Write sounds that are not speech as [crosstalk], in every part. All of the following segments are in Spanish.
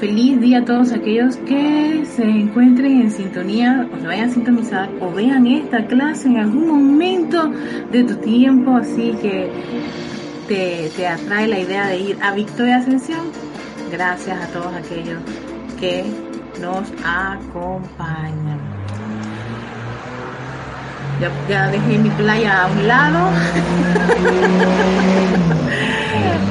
Feliz día a todos aquellos que se encuentren en sintonía o se vayan a sintonizar o vean esta clase en algún momento de tu tiempo, así que te, te atrae la idea de ir a Victoria Ascensión. Gracias a todos aquellos que nos acompañan. Ya, ya dejé mi playa a un lado [laughs]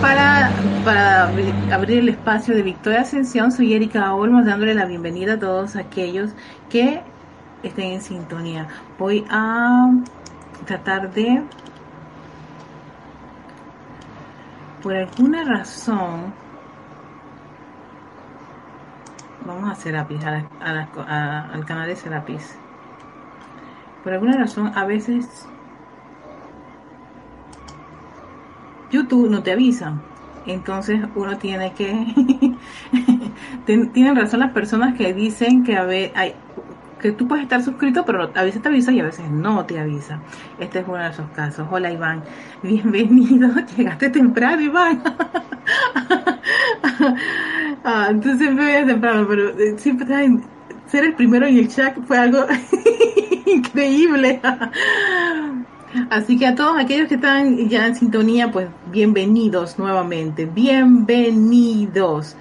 para, para abrir el espacio de Victoria Ascensión. Soy Erika Olmos dándole la bienvenida a todos aquellos que estén en sintonía. Voy a tratar de, por alguna razón, vamos a Serapis, a al canal de Serapis. Por alguna razón, a veces YouTube no te avisa. Entonces uno tiene que... [laughs] Tienen razón las personas que dicen que a ver, hay, que tú puedes estar suscrito, pero a veces te avisa y a veces no te avisa. Este es uno de esos casos. Hola Iván, bienvenido. [laughs] Llegaste temprano, Iván. [laughs] ah, entonces siempre temprano, pero eh, siempre ser el primero en el chat fue algo increíble. Así que a todos aquellos que están ya en sintonía, pues bienvenidos nuevamente, bienvenidos.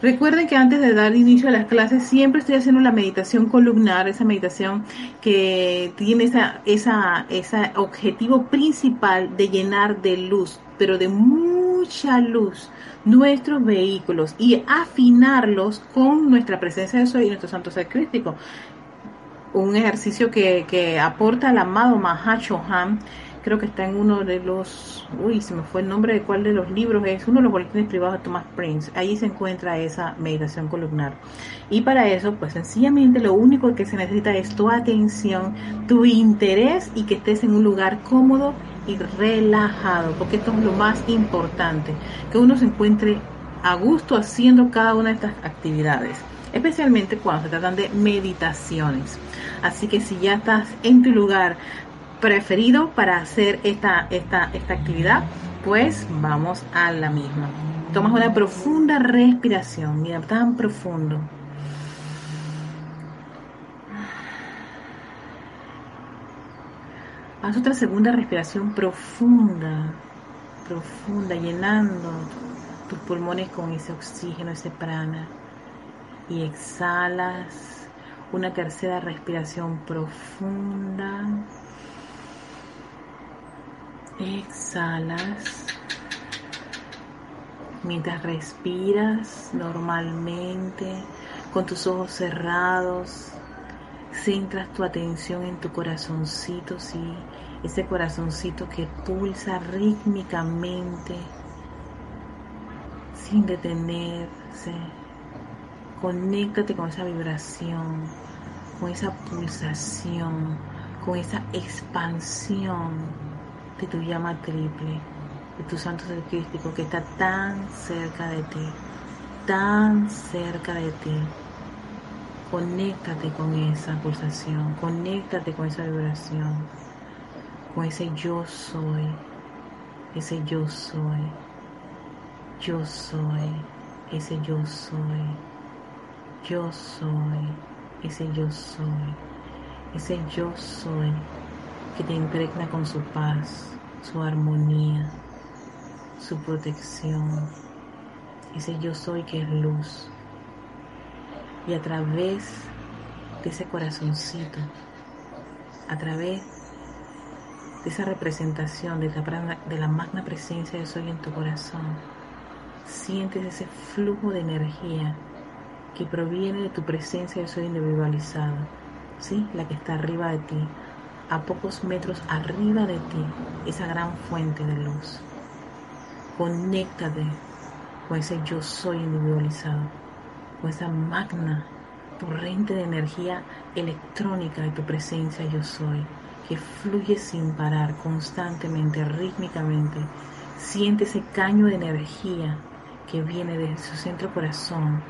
Recuerden que antes de dar inicio a las clases siempre estoy haciendo la meditación columnar, esa meditación que tiene esa, esa, ese objetivo principal de llenar de luz, pero de mucha luz, nuestros vehículos y afinarlos con nuestra presencia de Soy y nuestro Santo Ser un ejercicio que, que aporta el amado Mahashohan, creo que está en uno de los, uy, se me fue el nombre de cuál de los libros es, uno de los boletines privados de Thomas Prince, ahí se encuentra esa meditación columnar. Y para eso, pues sencillamente lo único que se necesita es tu atención, tu interés y que estés en un lugar cómodo y relajado, porque esto es lo más importante, que uno se encuentre a gusto haciendo cada una de estas actividades especialmente cuando se tratan de meditaciones. Así que si ya estás en tu lugar preferido para hacer esta, esta, esta actividad, pues vamos a la misma. Tomas una profunda respiración, mira, tan profundo. Haz otra segunda respiración profunda, profunda, llenando tus pulmones con ese oxígeno, ese prana y exhalas una tercera respiración profunda. Exhalas. Mientras respiras normalmente, con tus ojos cerrados, centras tu atención en tu corazoncito, sí, ese corazoncito que pulsa rítmicamente, sin detenerse Conéctate con esa vibración, con esa pulsación, con esa expansión de tu llama triple, de tu santo ser que está tan cerca de ti, tan cerca de ti. Conéctate con esa pulsación, conéctate con esa vibración, con ese yo soy, ese yo soy, yo soy, ese yo soy yo soy, ese yo soy, ese yo soy que te impregna con su paz, su armonía, su protección, ese yo soy que es luz. Y a través de ese corazoncito, a través de esa representación de la, de la magna presencia de soy en tu corazón, sientes ese flujo de energía que proviene de tu presencia de soy individualizado, ¿sí? la que está arriba de ti, a pocos metros arriba de ti, esa gran fuente de luz. Conéctate con ese yo soy individualizado, con esa magna torrente de energía electrónica de tu presencia yo soy, que fluye sin parar, constantemente, rítmicamente. Siente ese caño de energía que viene de su centro corazón,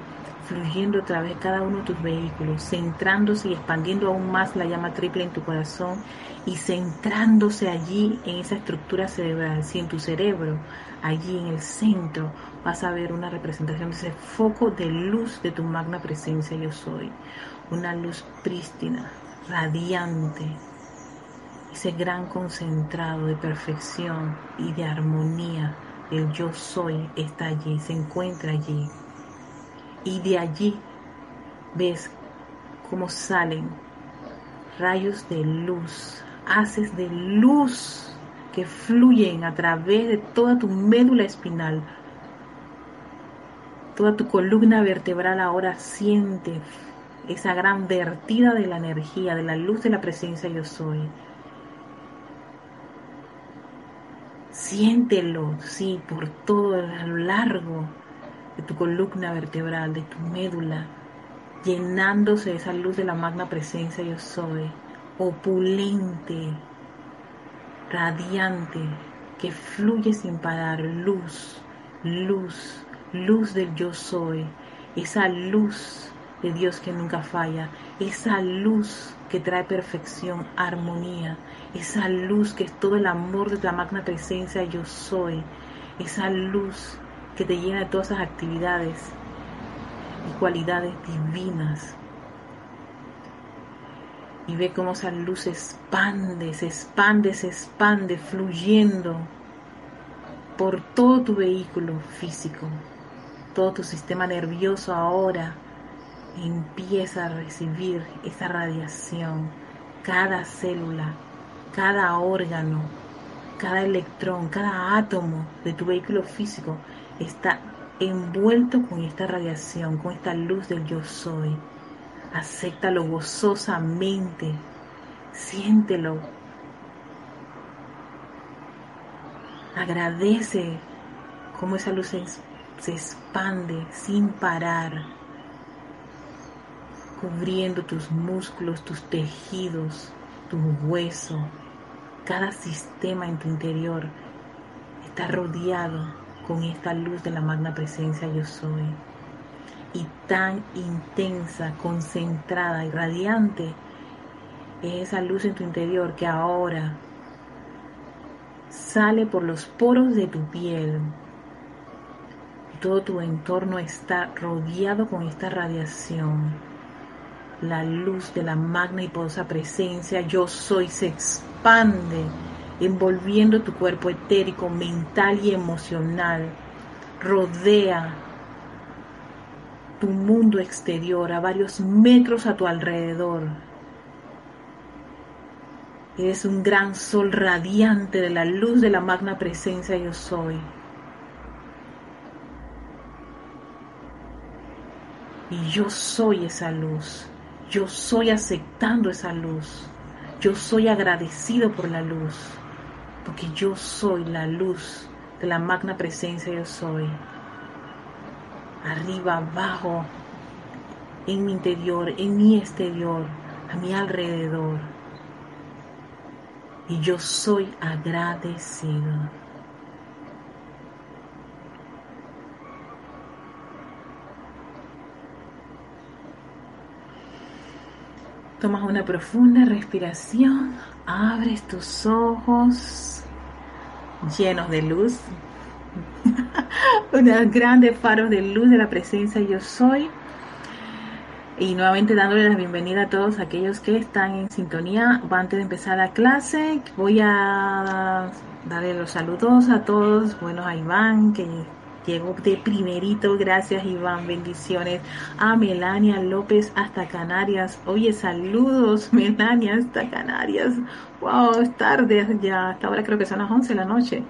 fluyendo a través de cada uno de tus vehículos, centrándose y expandiendo aún más la llama triple en tu corazón y centrándose allí en esa estructura cerebral, si en tu cerebro, allí en el centro, vas a ver una representación de ese foco de luz de tu magna presencia yo soy, una luz prístina, radiante, ese gran concentrado de perfección y de armonía. El yo soy está allí, se encuentra allí. Y de allí ves cómo salen rayos de luz, haces de luz que fluyen a través de toda tu médula espinal. Toda tu columna vertebral ahora siente esa gran vertida de la energía, de la luz de la presencia yo soy. Siéntelo, sí, por todo a lo largo de tu columna vertebral, de tu médula, llenándose de esa luz de la magna presencia yo soy, opulente, radiante, que fluye sin parar, luz, luz, luz del yo soy, esa luz de Dios que nunca falla, esa luz que trae perfección, armonía, esa luz que es todo el amor de la magna presencia yo soy, esa luz que te llena de todas esas actividades y cualidades divinas. Y ve cómo esa luz se expande, se expande, se expande, fluyendo por todo tu vehículo físico, todo tu sistema nervioso ahora empieza a recibir esa radiación, cada célula, cada órgano, cada electrón, cada átomo de tu vehículo físico está envuelto con esta radiación, con esta luz del yo soy. Acéptalo gozosamente, siéntelo. Agradece cómo esa luz se, se expande sin parar cubriendo tus músculos, tus tejidos, tu hueso, cada sistema en tu interior está rodeado con esta luz de la magna presencia yo soy. Y tan intensa, concentrada y radiante es esa luz en tu interior que ahora sale por los poros de tu piel. Todo tu entorno está rodeado con esta radiación la luz de la magna y poderosa presencia yo soy se expande, envolviendo tu cuerpo etérico, mental y emocional. Rodea tu mundo exterior a varios metros a tu alrededor. Eres un gran sol radiante de la luz de la magna presencia yo soy. Y yo soy esa luz. Yo soy aceptando esa luz. Yo soy agradecido por la luz. Porque yo soy la luz de la magna presencia yo soy. Arriba, abajo, en mi interior, en mi exterior, a mi alrededor. Y yo soy agradecido. Tomas una profunda respiración, abres tus ojos llenos de luz, [laughs] unos grandes faros de luz de la presencia yo soy. Y nuevamente dándole la bienvenida a todos aquellos que están en sintonía. Antes de empezar la clase, voy a darle los saludos a todos. Bueno, a Iván, que Llegó de primerito, gracias Iván, bendiciones. A Melania López hasta Canarias. Oye, saludos [laughs] Melania hasta Canarias. Wow, es tarde ya, hasta ahora creo que son las 11 de la noche.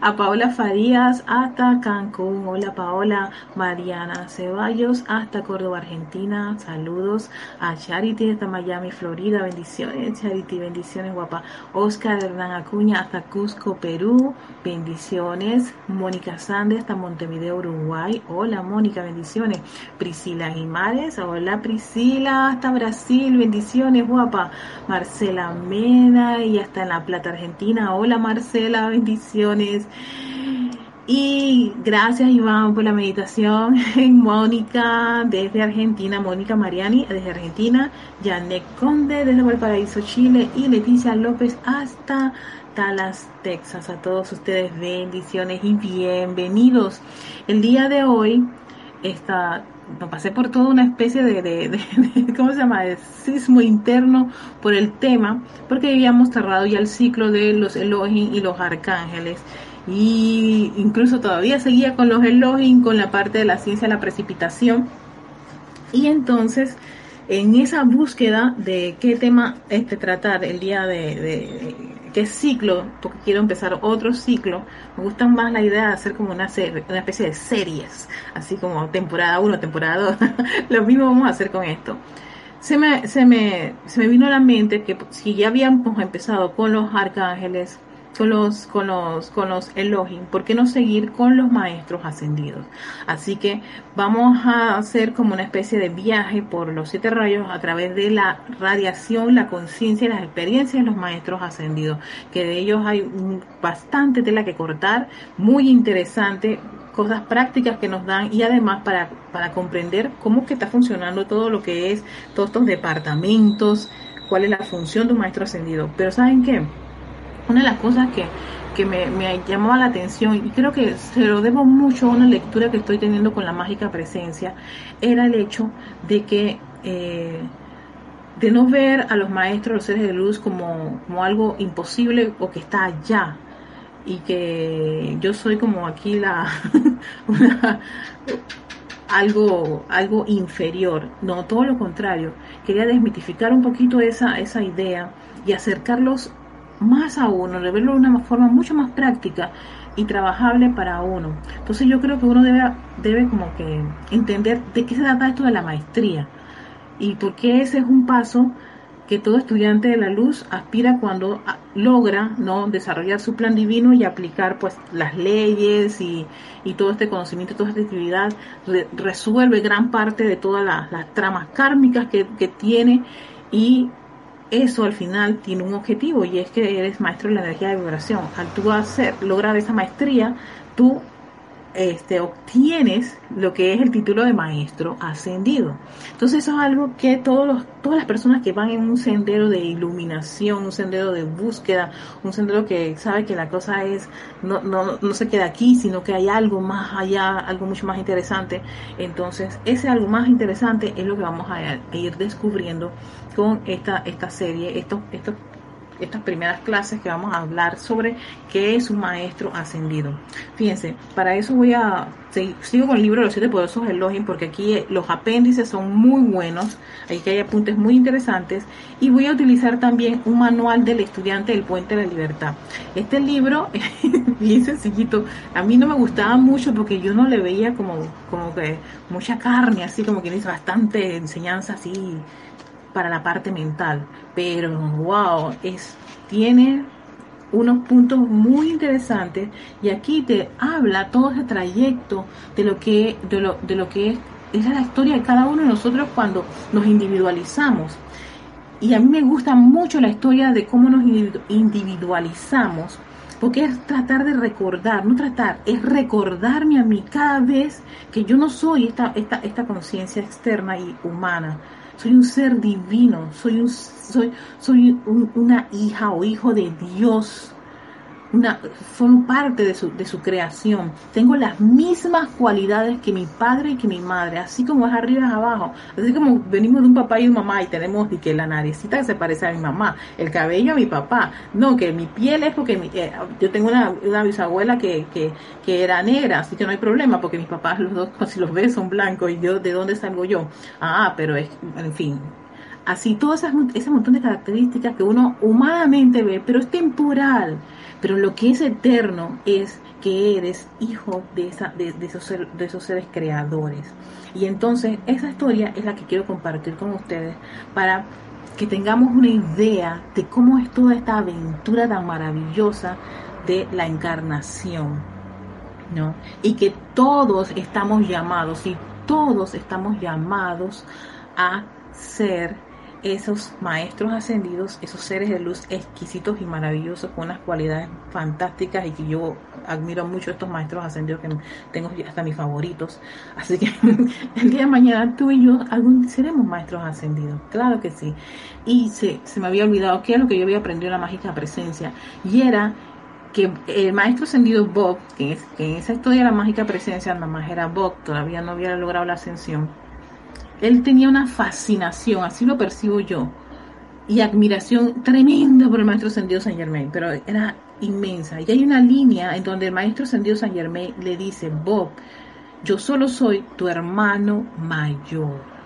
A Paola Farías hasta Cancún. Hola Paola. Mariana Ceballos hasta Córdoba, Argentina. Saludos. A Charity hasta Miami, Florida. Bendiciones, Charity, bendiciones guapa. Oscar Hernán Acuña hasta Cusco, Perú. Bendiciones. Mónica Sande hasta Montevideo, Uruguay. Hola Mónica, bendiciones. Priscila Jimares. Hola Priscila hasta Brasil. Bendiciones guapa. Marcela Mena y hasta en La Plata, Argentina. Hola Marcela, bendiciones. Y gracias Iván por la meditación. [laughs] Mónica desde Argentina, Mónica Mariani desde Argentina, Janet Conde desde Valparaíso, Chile y Leticia López hasta Dallas, Texas. A todos ustedes bendiciones y bienvenidos. El día de hoy está pasé por toda una especie de, de, ¿cómo se llama?, sismo interno por el tema, porque habíamos cerrado ya el ciclo de los Elohim y los arcángeles y incluso todavía seguía con los Elohim, con la parte de la ciencia la precipitación. Y entonces, en esa búsqueda de qué tema este tratar el día de, qué ciclo, porque quiero empezar otro ciclo, me gusta más la idea de hacer como una, serie, una especie de series, así como temporada 1, temporada 2. [laughs] Lo mismo vamos a hacer con esto. Se me, se, me, se me vino a la mente que si ya habíamos empezado con los arcángeles, con los, con los, con los Elohim, ¿por qué no seguir con los maestros ascendidos? Así que vamos a hacer como una especie de viaje por los siete rayos a través de la radiación, la conciencia y las experiencias de los maestros ascendidos, que de ellos hay bastante tela que cortar, muy interesante, cosas prácticas que nos dan y además para, para comprender cómo que está funcionando todo lo que es, todos estos departamentos, cuál es la función de un maestro ascendido. Pero ¿saben qué? Una de las cosas que, me, me, llamaba la atención y creo que se lo debo mucho a una lectura que estoy teniendo con la mágica presencia, era el hecho de que eh, de no ver a los maestros, los seres de luz como, como algo imposible o que está allá y que yo soy como aquí la [laughs] algo algo inferior. No todo lo contrario. Quería desmitificar un poquito esa esa idea y acercarlos más a uno, de verlo de una forma mucho más práctica y trabajable para uno. Entonces yo creo que uno debe, debe como que entender de qué se trata esto de la maestría y por qué ese es un paso que todo estudiante de la luz aspira cuando logra no desarrollar su plan divino y aplicar pues las leyes y, todo este conocimiento, toda esta actividad resuelve gran parte de todas las, tramas kármicas que, que tiene y eso al final tiene un objetivo y es que eres maestro de la energía de vibración. Al tú hacer, lograr esa maestría, tú este, obtienes lo que es el título de maestro ascendido. Entonces eso es algo que todos los, todas las personas que van en un sendero de iluminación, un sendero de búsqueda, un sendero que sabe que la cosa es, no, no, no se queda aquí, sino que hay algo más allá, algo mucho más interesante. Entonces ese algo más interesante es lo que vamos a, ir descubriendo con esta, esta serie, estos, estos estas primeras clases que vamos a hablar sobre qué es un maestro ascendido. Fíjense, para eso voy a sigo con el libro de los siete poderosos Elohim porque aquí eh, los apéndices son muy buenos, aquí hay apuntes muy interesantes y voy a utilizar también un manual del estudiante del Puente de la Libertad. Este libro, [laughs] bien sencillito, a mí no me gustaba mucho porque yo no le veía como, como que mucha carne, así como que dice bastante enseñanza así para la parte mental, pero wow, es, tiene unos puntos muy interesantes y aquí te habla todo ese trayecto de lo que, de lo, de lo que es, es la historia de cada uno de nosotros cuando nos individualizamos. Y a mí me gusta mucho la historia de cómo nos individualizamos, porque es tratar de recordar, no tratar, es recordarme a mí cada vez que yo no soy esta, esta, esta conciencia externa y humana, soy un ser divino, soy, un, soy, soy una hija o hijo de Dios una, son parte de su, de su creación. Tengo las mismas cualidades que mi padre y que mi madre, así como es arriba es abajo. Así como venimos de un papá y una mamá y tenemos que la naricita que se parece a mi mamá, el cabello a mi papá. No, que mi piel es porque eh, yo tengo una, bisabuela que, que, que, era negra, así que no hay problema porque mis papás los dos, [laughs] si los ves, son blancos y yo, ¿de dónde salgo yo? Ah, pero es, en fin, así todo ese, ese montón de características que uno humanamente ve, pero es temporal. Pero lo que es eterno es que eres hijo de, esa, de, esos, de esos seres creadores. Y entonces esa historia es la que quiero compartir con ustedes para que tengamos una idea de cómo es toda esta aventura tan maravillosa de la encarnación. ¿no? Y que todos estamos llamados, y todos estamos llamados a ser esos maestros ascendidos, esos seres de luz exquisitos y maravillosos con unas cualidades fantásticas y que yo admiro mucho estos maestros ascendidos que tengo hasta mis favoritos. Así que [laughs] el día de mañana tú y yo algún seremos maestros ascendidos, claro que sí. Y se, se me había olvidado qué es lo que yo había aprendido en la mágica presencia y era que el maestro ascendido Bob, que, en esa historia de la mágica presencia nada más era Bob, todavía no había logrado la ascensión, él tenía una fascinación, así lo percibo yo, y admiración tremenda por el maestro ascendido San Germain, pero era inmensa. Y hay una línea en donde el maestro ascendido San Germain le dice, Bob, yo solo soy tu hermano mayor.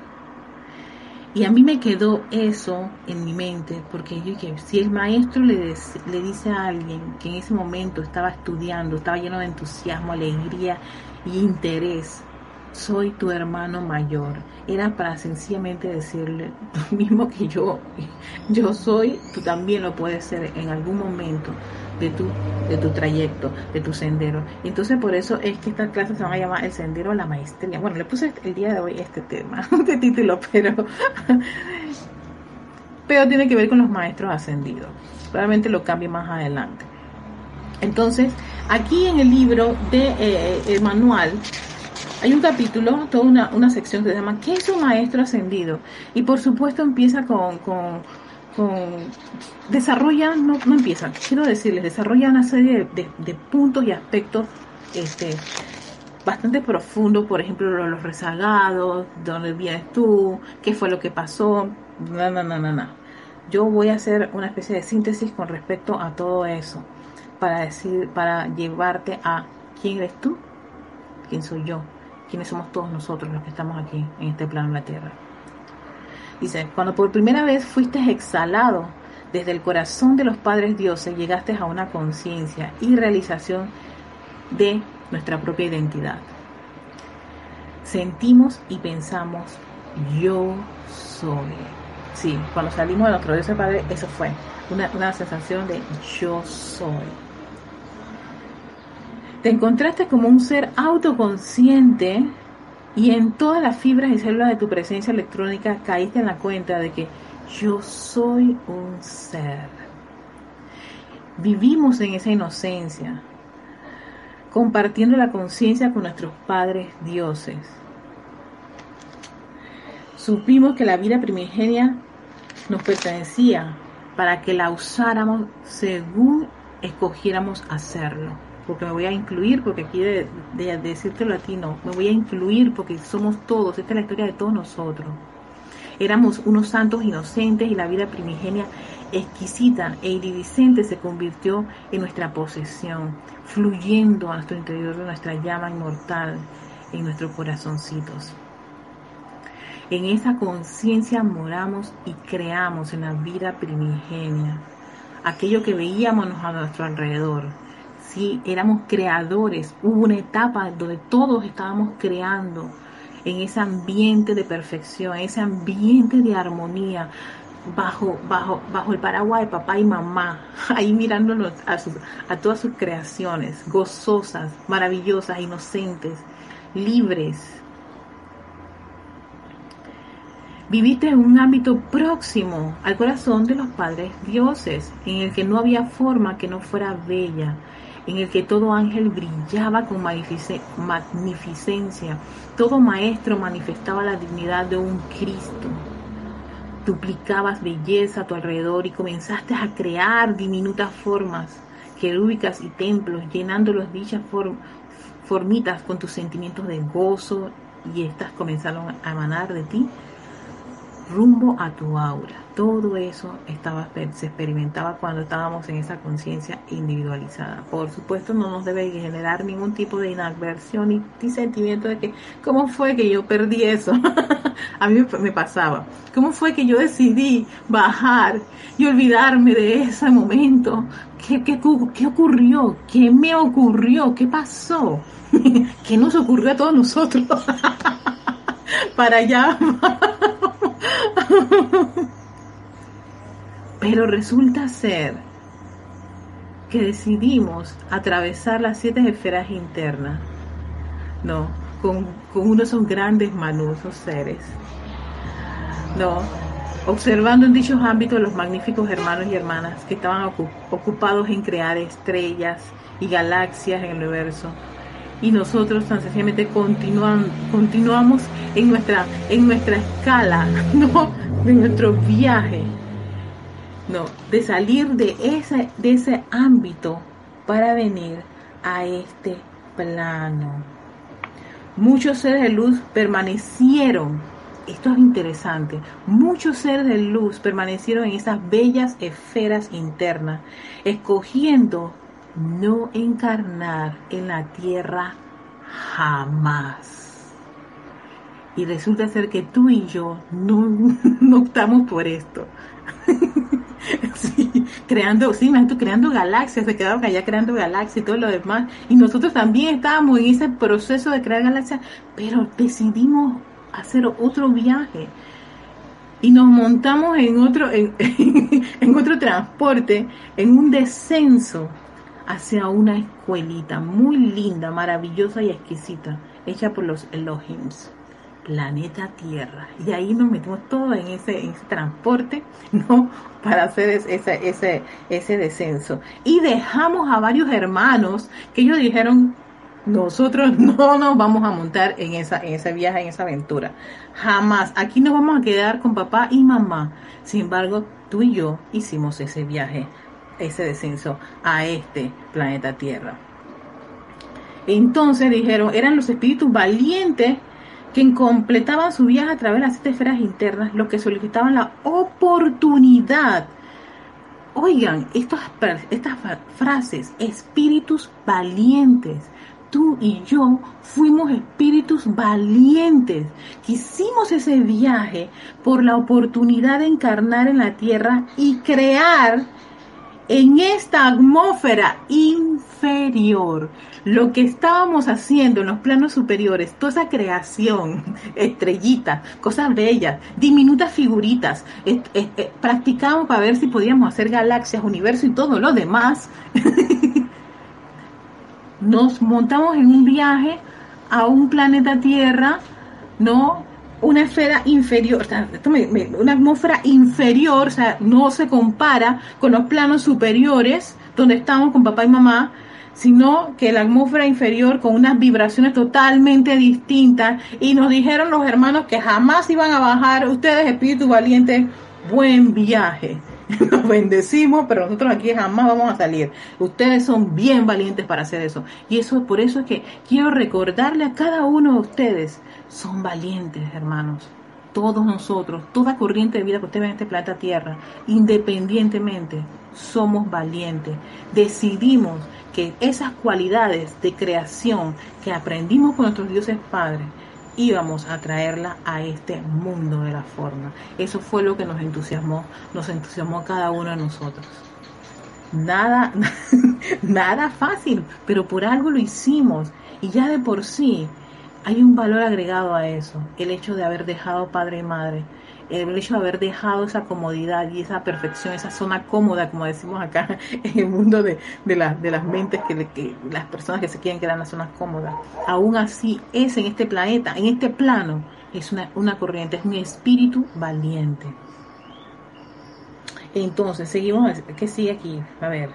Y a mí me quedó eso en mi mente, porque yo dije, si el maestro le dice a alguien que en ese momento estaba estudiando, estaba lleno de entusiasmo, alegría y interés, soy tu hermano mayor, era para sencillamente decirle lo mismo que yo, yo soy, tú también lo puedes ser en algún momento de tu, de tu trayecto, de tu sendero. Y entonces por eso es que esta clase se va a llamar El Sendero a la Maestría. Bueno, le puse el día de hoy este tema, [laughs] este título, pero, pero tiene que ver con los maestros ascendidos. Probablemente lo cambie más adelante. Entonces, aquí en el libro de eh, el manual hay un capítulo, toda una, una sección que se llama ¿Qué es un maestro ascendido? Y por supuesto empieza con desarrolla, no, no empieza, quiero decirles, desarrolla una serie de, puntos y aspectos este, bastante profundos, por ejemplo, los rezagados, dónde vienes tú, qué fue lo que pasó, no, no, no, no. Yo voy a hacer una especie de síntesis con respecto a todo eso, para decir, para llevarte a quién eres tú, quién soy yo, quiénes somos todos nosotros los que estamos aquí en este plano de la Tierra. Dice, cuando por primera vez fuiste exhalado desde el corazón de los padres dioses, llegaste a una conciencia y realización de nuestra propia identidad. Sentimos y pensamos, yo soy. Sí, cuando salimos de nuestro Dios Padre, eso fue una, una sensación de yo soy. Te encontraste como un ser autoconsciente y en todas las fibras y células de tu presencia electrónica caíste en la cuenta de que yo soy un ser. Vivimos en esa inocencia, compartiendo la conciencia con nuestros padres dioses. Supimos que la vida primigenia nos pertenecía para que la usáramos según escogiéramos hacerlo porque me voy a incluir, porque quiere de, decírtelo a ti, no, me voy a incluir porque somos todos, esta es la historia de todos nosotros. Éramos unos santos inocentes y la vida primigenia exquisita e iridiscente se convirtió en nuestra posesión, fluyendo a nuestro interior de nuestra llama inmortal en nuestros corazoncitos. En esa conciencia moramos y creamos en la vida primigenia aquello que veíamos a nuestro alrededor, Sí, éramos creadores. Hubo una etapa donde todos estábamos creando en ese ambiente de perfección, ese ambiente de armonía, bajo, bajo, bajo el paraguas de papá y mamá, [laughs] ahí mirándonos a todas sus creaciones, gozosas, maravillosas, inocentes, libres. Viviste en un ámbito próximo al corazón de los padres dioses, en el que no había forma que no fuera bella, en el que todo ángel brillaba con magnificencia, todo maestro manifestaba la dignidad de un Cristo. Duplicabas belleza a tu alrededor y comenzaste a crear diminutas formas, querúbicas y templos, llenándolos dichas formitas con tus sentimientos de gozo y estas comenzaron a emanar de ti rumbo a tu aura. Todo eso estaba, se experimentaba cuando estábamos en esa conciencia individualizada. Por supuesto, no nos debe generar ningún tipo de inadversión ni, sentimiento de que, ¿cómo fue que yo perdí eso? [laughs] a mí me pasaba. ¿Cómo fue que yo decidí bajar y olvidarme de ese momento? ¿Qué, qué, qué ocurrió? ¿Qué me ocurrió? ¿Qué pasó? [laughs] ¿Qué nos ocurrió a todos nosotros? [laughs] Para allá. Pero resulta ser que decidimos atravesar las siete esferas internas, ¿no? Con, uno de esos grandes manusos seres, ¿no? observando en dichos ámbitos los magníficos hermanos y hermanas que estaban ocupados en crear estrellas y galaxias en el universo. Y nosotros tan sencillamente continuamos en nuestra, en nuestra escala, [laughs] ¿no? de nuestro viaje, no, de salir de ese, de ese ámbito para venir a este plano. Muchos seres de luz permanecieron esto es interesante. Muchos seres de luz permanecieron en esas bellas esferas internas, escogiendo no encarnar en la tierra jamás. Y resulta ser que tú y yo no, [laughs] no optamos por esto. [laughs] creando, sí, creando galaxias, se quedaron allá creando galaxias y todo lo demás. Y nosotros también estábamos en ese proceso de crear galaxias, pero decidimos hacer otro viaje y nos montamos en otro, en, [laughs] en, otro transporte, en un descenso hacia una escuelita muy linda, maravillosa y exquisita, hecha por los Elohims, planeta Tierra. Y ahí nos metimos todos en ese, en ese transporte, [laughs] ¿no? Para hacer ese, ese, ese descenso. Y dejamos a varios hermanos que ellos dijeron, nosotros [laughs] no nos vamos a montar en, esa, en ese viaje, en esa aventura. Jamás. Aquí nos vamos a quedar con papá y mamá. Sin embargo, tú y yo hicimos ese viaje, ese descenso a este planeta Tierra. Entonces dijeron, eran los espíritus valientes que completaban su viaje a través de las siete esferas internas, los que solicitaban la oportunidad. Oigan, estas, estas frases, espíritus valientes, tú y yo fuimos espíritus valientes. Hicimos ese viaje por la oportunidad de encarnar en la tierra y crear en esta atmósfera inferior lo que estábamos haciendo en los planos superiores, toda esa creación, [laughs] estrellitas, cosas bellas, diminutas figuritas, practicamos para ver si podíamos hacer galaxias, universo y todo lo demás. [laughs] nos montamos en un viaje a un planeta Tierra, ¿no? Una esfera inferior, una atmósfera inferior, o sea, no se compara con los planos superiores donde estamos con papá y mamá, sino que la atmósfera inferior con unas vibraciones totalmente distintas y nos dijeron los hermanos que jamás iban a bajar, ustedes espíritu valiente, buen viaje. [laughs] nos bendecimos, pero nosotros aquí jamás vamos a salir. Ustedes son bien valientes para hacer eso. Y eso por eso es que quiero recordarle a cada uno de ustedes, son valientes, hermanos. Todos nosotros, toda corriente de vida que usted ve en este planeta Tierra, independientemente, somos valientes. Decidimos que esas cualidades de creación que aprendimos con nuestros dioses padres, íbamos a traerla a este mundo de la forma. Eso fue lo que nos entusiasmó, nos entusiasmó a cada uno de nosotros. Nada, [laughs] nada fácil, pero por algo lo hicimos y ya de por sí hay un valor agregado a eso, el hecho de haber dejado padre y madre, el hecho de haber dejado esa comodidad y esa perfección, esa zona cómoda, como decimos acá [laughs] en el mundo de, de, de las mentes, que, las personas que se quieren quedar en las zonas cómodas, aún así es en este planeta, en este plano, es una, una corriente, es un espíritu valiente. Entonces, seguimos, ¿qué sigue aquí? A ver.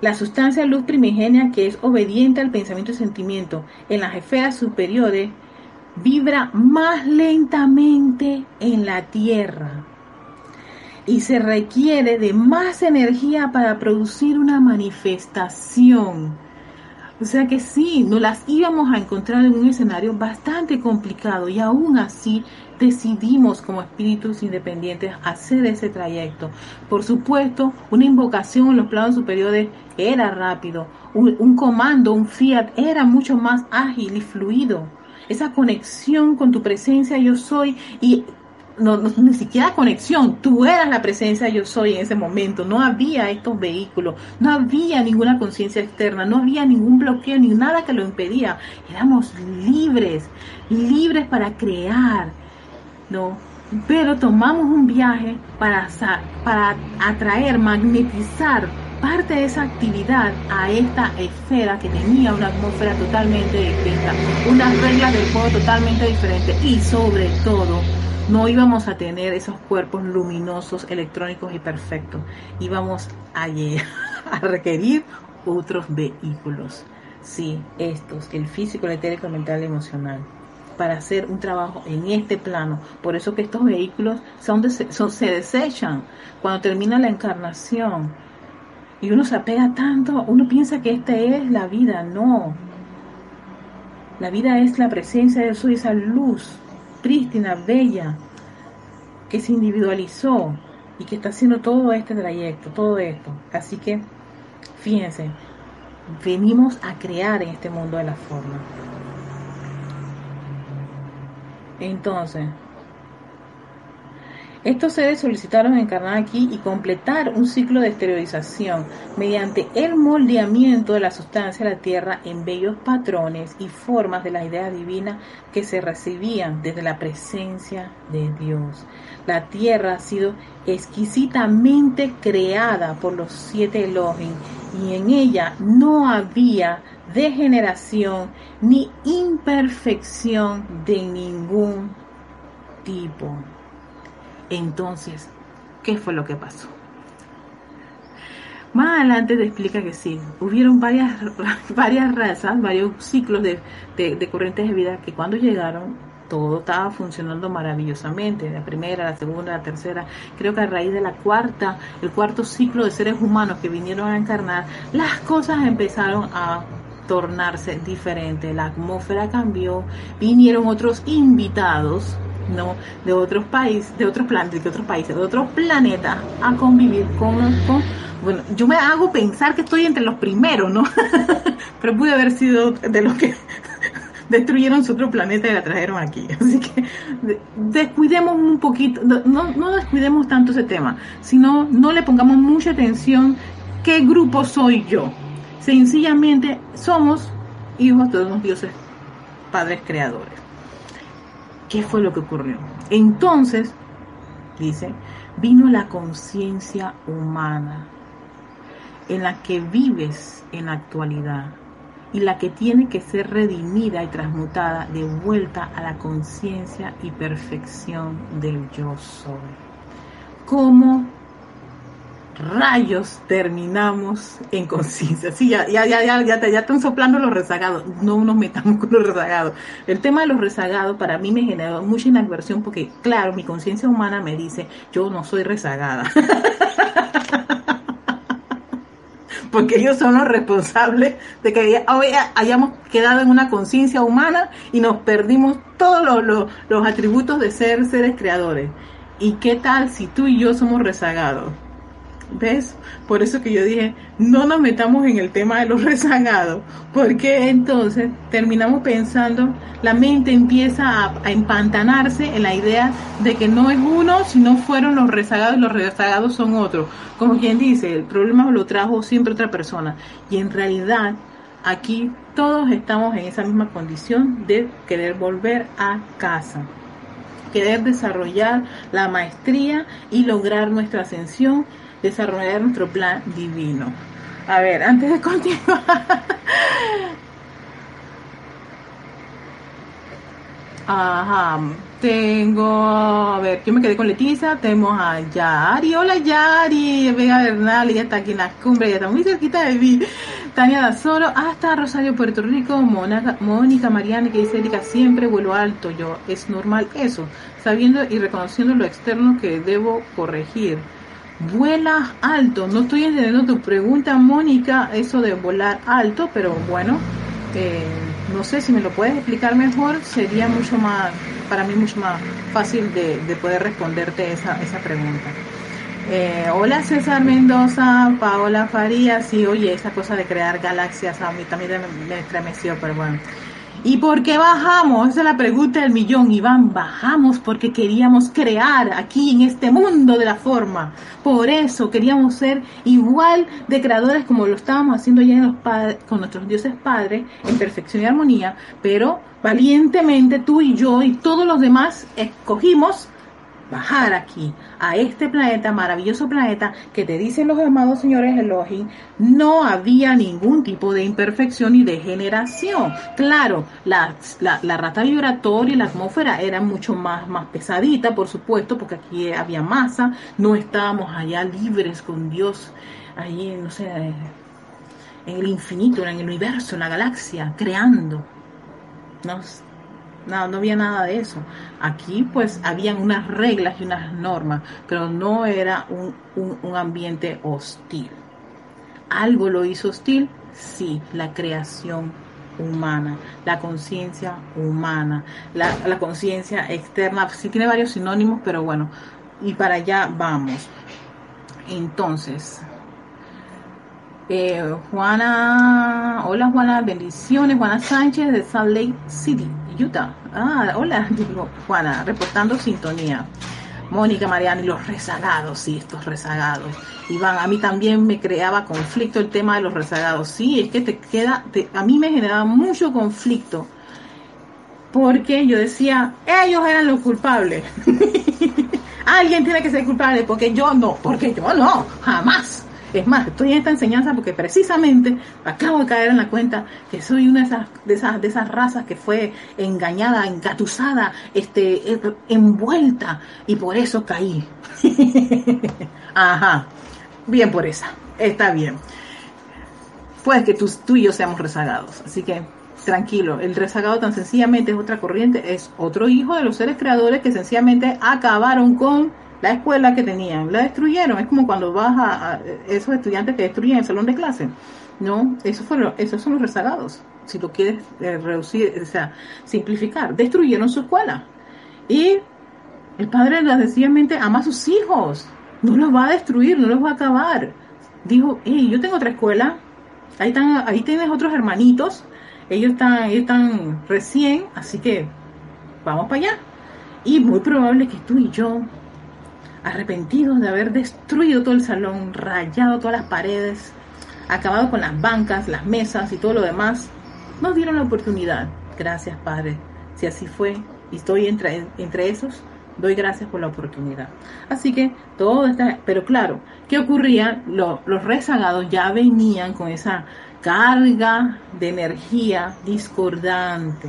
La sustancia luz primigenia que es obediente al pensamiento y sentimiento en las esferas superiores vibra más lentamente en la Tierra y se requiere de más energía para producir una manifestación. O sea que sí, nos las íbamos a encontrar en un escenario bastante complicado y aún así decidimos como espíritus independientes hacer ese trayecto. Por supuesto, una invocación en los planos superiores era rápido, un, un comando, un fiat era mucho más ágil y fluido esa conexión con tu presencia yo soy y no, ni siquiera conexión, tú eras la presencia yo soy en ese momento, no había estos vehículos, no había ninguna conciencia externa, no había ningún bloqueo ni nada que lo impedía, éramos libres, libres para crear, ¿no? Pero tomamos un viaje para, para atraer, magnetizar parte de esa actividad a esta esfera que tenía una atmósfera totalmente distinta, unas reglas del juego totalmente diferentes y sobre todo no íbamos a tener esos cuerpos luminosos, electrónicos y perfectos. Íbamos a, [laughs] requerir otros vehículos. Sí, estos, el físico, el etérico, el mental el emocional para hacer un trabajo en este plano. Por eso que estos vehículos son, son, se desechan cuando termina la encarnación. Y uno se apega tanto, uno piensa que esta es la vida, no. La vida es la presencia de Dios, esa luz prístina, bella, que se individualizó y que está haciendo todo este trayecto, todo esto. Así que, fíjense, venimos a crear en este mundo de la forma. Entonces, estos seres solicitaron encarnar aquí y completar un ciclo de esterilización mediante el moldeamiento de la sustancia de la tierra en bellos patrones y formas de la idea divina que se recibían desde la presencia de Dios. La tierra ha sido exquisitamente creada por los siete Elohim y en ella no había degeneración ni imperfección de ningún tipo. Entonces, ¿qué fue lo que pasó? Más adelante te explica que sí, hubieron varias, [laughs] varias razas, varios ciclos de, de, corrientes de vida que cuando llegaron todo estaba funcionando maravillosamente, la primera, la segunda, la tercera, creo que a raíz de la cuarta, el cuarto ciclo de seres humanos que vinieron a encarnar, las cosas empezaron a tornarse diferentes, la atmósfera cambió, vinieron otros invitados no de otros países, de otros planetas, de otros países, de otros planetas a convivir con, bueno, yo me hago pensar que estoy entre los primeros, ¿no? [laughs] Pero pude haber sido de los que [laughs] destruyeron su otro planeta y la trajeron aquí. [laughs] Así que descuidemos un poquito, no, no descuidemos tanto ese tema, sino no le pongamos mucha atención qué grupo soy yo. Sencillamente somos hijos de unos dioses padres creadores. ¿Qué fue lo que ocurrió? Entonces, dice, vino la conciencia humana en la que vives en la actualidad y la que tiene que ser redimida y transmutada de vuelta a la conciencia y perfección del yo soy. ¿Cómo rayos terminamos en conciencia. Sí, ya, ya, ya, ya, ya, ya están soplando los rezagados. No nos metamos con los rezagados. El tema de los rezagados para mí me generó mucha inadversión porque, claro, mi conciencia humana me dice, yo no soy rezagada. [laughs] porque ellos son los responsables de que hoy hayamos quedado en una conciencia humana y nos perdimos todos los, los, los atributos de ser seres creadores. ¿Y qué tal si tú y yo somos rezagados? ¿Ves? Por eso que yo dije, no nos metamos en el tema de los [laughs] rezagados, porque entonces terminamos pensando, la mente empieza a, empantanarse en la idea de que no es uno, sino fueron los rezagados los rezagados son otros. Como quien dice, el problema lo trajo siempre otra persona. Y en realidad, aquí todos estamos en esa misma condición de querer volver a casa querer desarrollar la maestría y lograr nuestra ascensión desarrollar nuestro plan divino. A ver, antes de continuar. Ajá, tengo, a ver, yo me quedé con Leticia, tenemos a Yari, hola Yari, Vega Bernal, ya está aquí en la cumbre, ya está muy cerquita de mí, Tania Dazoro, hasta Rosario, Puerto Rico, Mónica Mariana, que dice Erika, siempre vuelo alto, yo, es normal eso, sabiendo y reconociendo lo externo que debo corregir vuela alto. No estoy entendiendo tu pregunta, Mónica, eso de volar alto, pero bueno, eh, no sé si me lo puedes explicar mejor, sería mucho más, para mí mucho más fácil de, poder responderte esa, esa pregunta. Eh, hola César Mendoza, Paola Farías, sí, oye, esa cosa de crear galaxias a mí también me estremeció, pero bueno. ¿Y por qué bajamos? Esa es la pregunta del millón, Iván. Bajamos porque queríamos crear aquí en este mundo de la forma. Por eso queríamos ser igual de creadores como lo estábamos haciendo ya en los con nuestros dioses padres, en perfección y armonía. Pero valientemente tú y yo y todos los demás escogimos bajar aquí a este planeta, maravilloso planeta, que te dicen los amados señores Elohim, no había ningún tipo de imperfección y degeneración. Claro, la, la, rata vibratoria y la atmósfera era mucho más, más pesadita, por supuesto, porque aquí había masa, no estábamos allá libres con Dios, ahí, no sé, en el infinito, en el universo, en la galaxia, creando. No, no, no había nada de eso. Aquí pues habían unas reglas y unas normas, pero no era un, ambiente hostil. ¿Algo lo hizo hostil? Sí, la creación humana, la conciencia humana, la, la conciencia externa, sí tiene varios sinónimos, pero bueno, y para allá vamos. Entonces, eh, Juana, hola Juana, bendiciones, Juana Sánchez de Salt Lake City. Utah. Ah, hola, [laughs] Juana, reportando sintonía. Mónica Mariani, los rezagados, sí, estos rezagados. Iván, a mí también me creaba conflicto el tema de los rezagados. Sí, es que te queda, a mí me generaba mucho conflicto. Porque yo decía, ellos eran los culpables. [laughs] Alguien tiene que ser culpable, porque yo no, porque yo no, jamás. Es más, estoy en esta enseñanza porque precisamente acabo de caer en la cuenta que soy una de esas, de esas, de esas razas que fue engañada, engatusada, este, envuelta, y por eso caí. [laughs] Ajá, bien por esa, está bien. Pues que tú, tú y yo seamos rezagados, así que tranquilo, el rezagado tan sencillamente es otra corriente, es otro hijo de los seres creadores que sencillamente acabaron con la escuela que tenían, la destruyeron. Es como cuando vas a, esos estudiantes que destruyen el salón de clase. No, esos, fueron, esos son los rezagados. Si lo quieres eh, reducir, o sea, simplificar, destruyeron su escuela. Y el padre sencillamente ama a sus hijos. No los va a destruir, no los va a acabar. Dijo, hey, yo tengo otra escuela. Ahí, están, ahí tienes otros hermanitos. Ellos están, ellos están recién, así que vamos para allá. Y muy probable que tú y yo arrepentidos de haber destruido todo el salón, rayado todas las paredes, acabado con las bancas, las mesas y todo lo demás, nos dieron la oportunidad. Gracias, Padre. Si así fue y estoy entre, entre esos, doy gracias por la oportunidad. Así que todo está, pero claro, ¿qué ocurría? los rezagados ya venían con esa carga de energía discordante.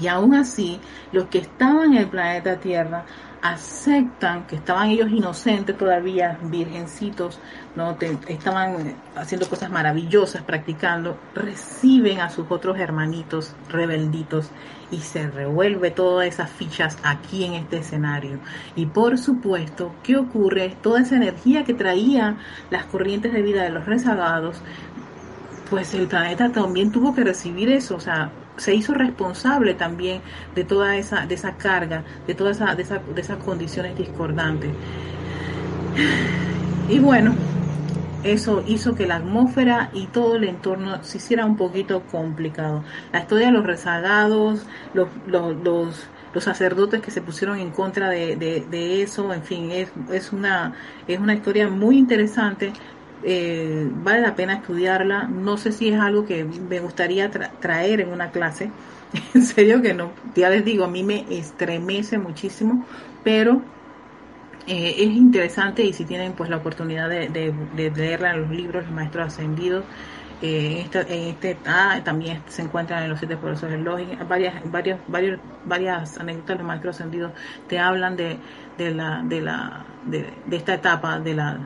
Y aún así, los que estaban en el planeta Tierra aceptan que estaban ellos inocentes todavía, virgencitos, no estaban haciendo cosas maravillosas, practicando, reciben a sus otros hermanitos rebelditos y se revuelve todas esas fichas aquí en este escenario. Y por supuesto, ¿qué ocurre? Toda esa energía que traían las corrientes de vida de los rezagados, pues el planeta también tuvo que recibir eso, o sea, se hizo responsable también de toda esa, de esa carga, de todas esa, de, esa, de esas condiciones discordantes. Y bueno, eso hizo que la atmósfera y todo el entorno se hiciera un poquito complicado. La historia de los rezagados, los, los, los, sacerdotes que se pusieron en contra de, de, eso, en fin, es, es, una, es una historia muy interesante, eh, vale la pena estudiarla. No sé si es algo que me gustaría traer en una clase. [laughs] en serio que no, ya les digo, a mí me estremece muchísimo, pero eh, es interesante y si tienen pues la oportunidad de, leerla en los libros, los maestros ascendidos, eh, en este, ah, también se encuentran en los siete profesores del lógica, varias, varias, varias, varias anécdotas de maestros ascendidos te hablan de, de la, de la, de esta etapa de la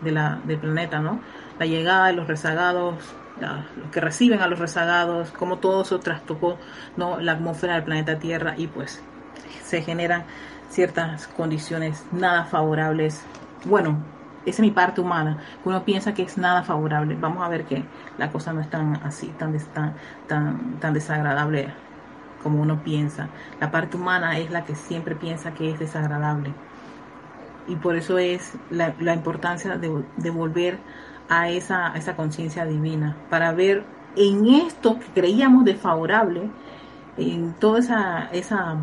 de la, del planeta, ¿no? La llegada de los rezagados, los que reciben a los rezagados, como todo eso trastocó ¿no? la atmósfera del planeta Tierra y pues se generan ciertas condiciones nada favorables. Bueno, esa es mi parte humana, uno piensa que es nada favorable. Vamos a ver que la cosa no es tan así, tan, tan desagradable como uno piensa. La parte humana es la que siempre piensa que es desagradable y por eso es la, importancia de, de, volver a esa, esa conciencia divina, para ver en esto que creíamos desfavorable, en toda esa, esa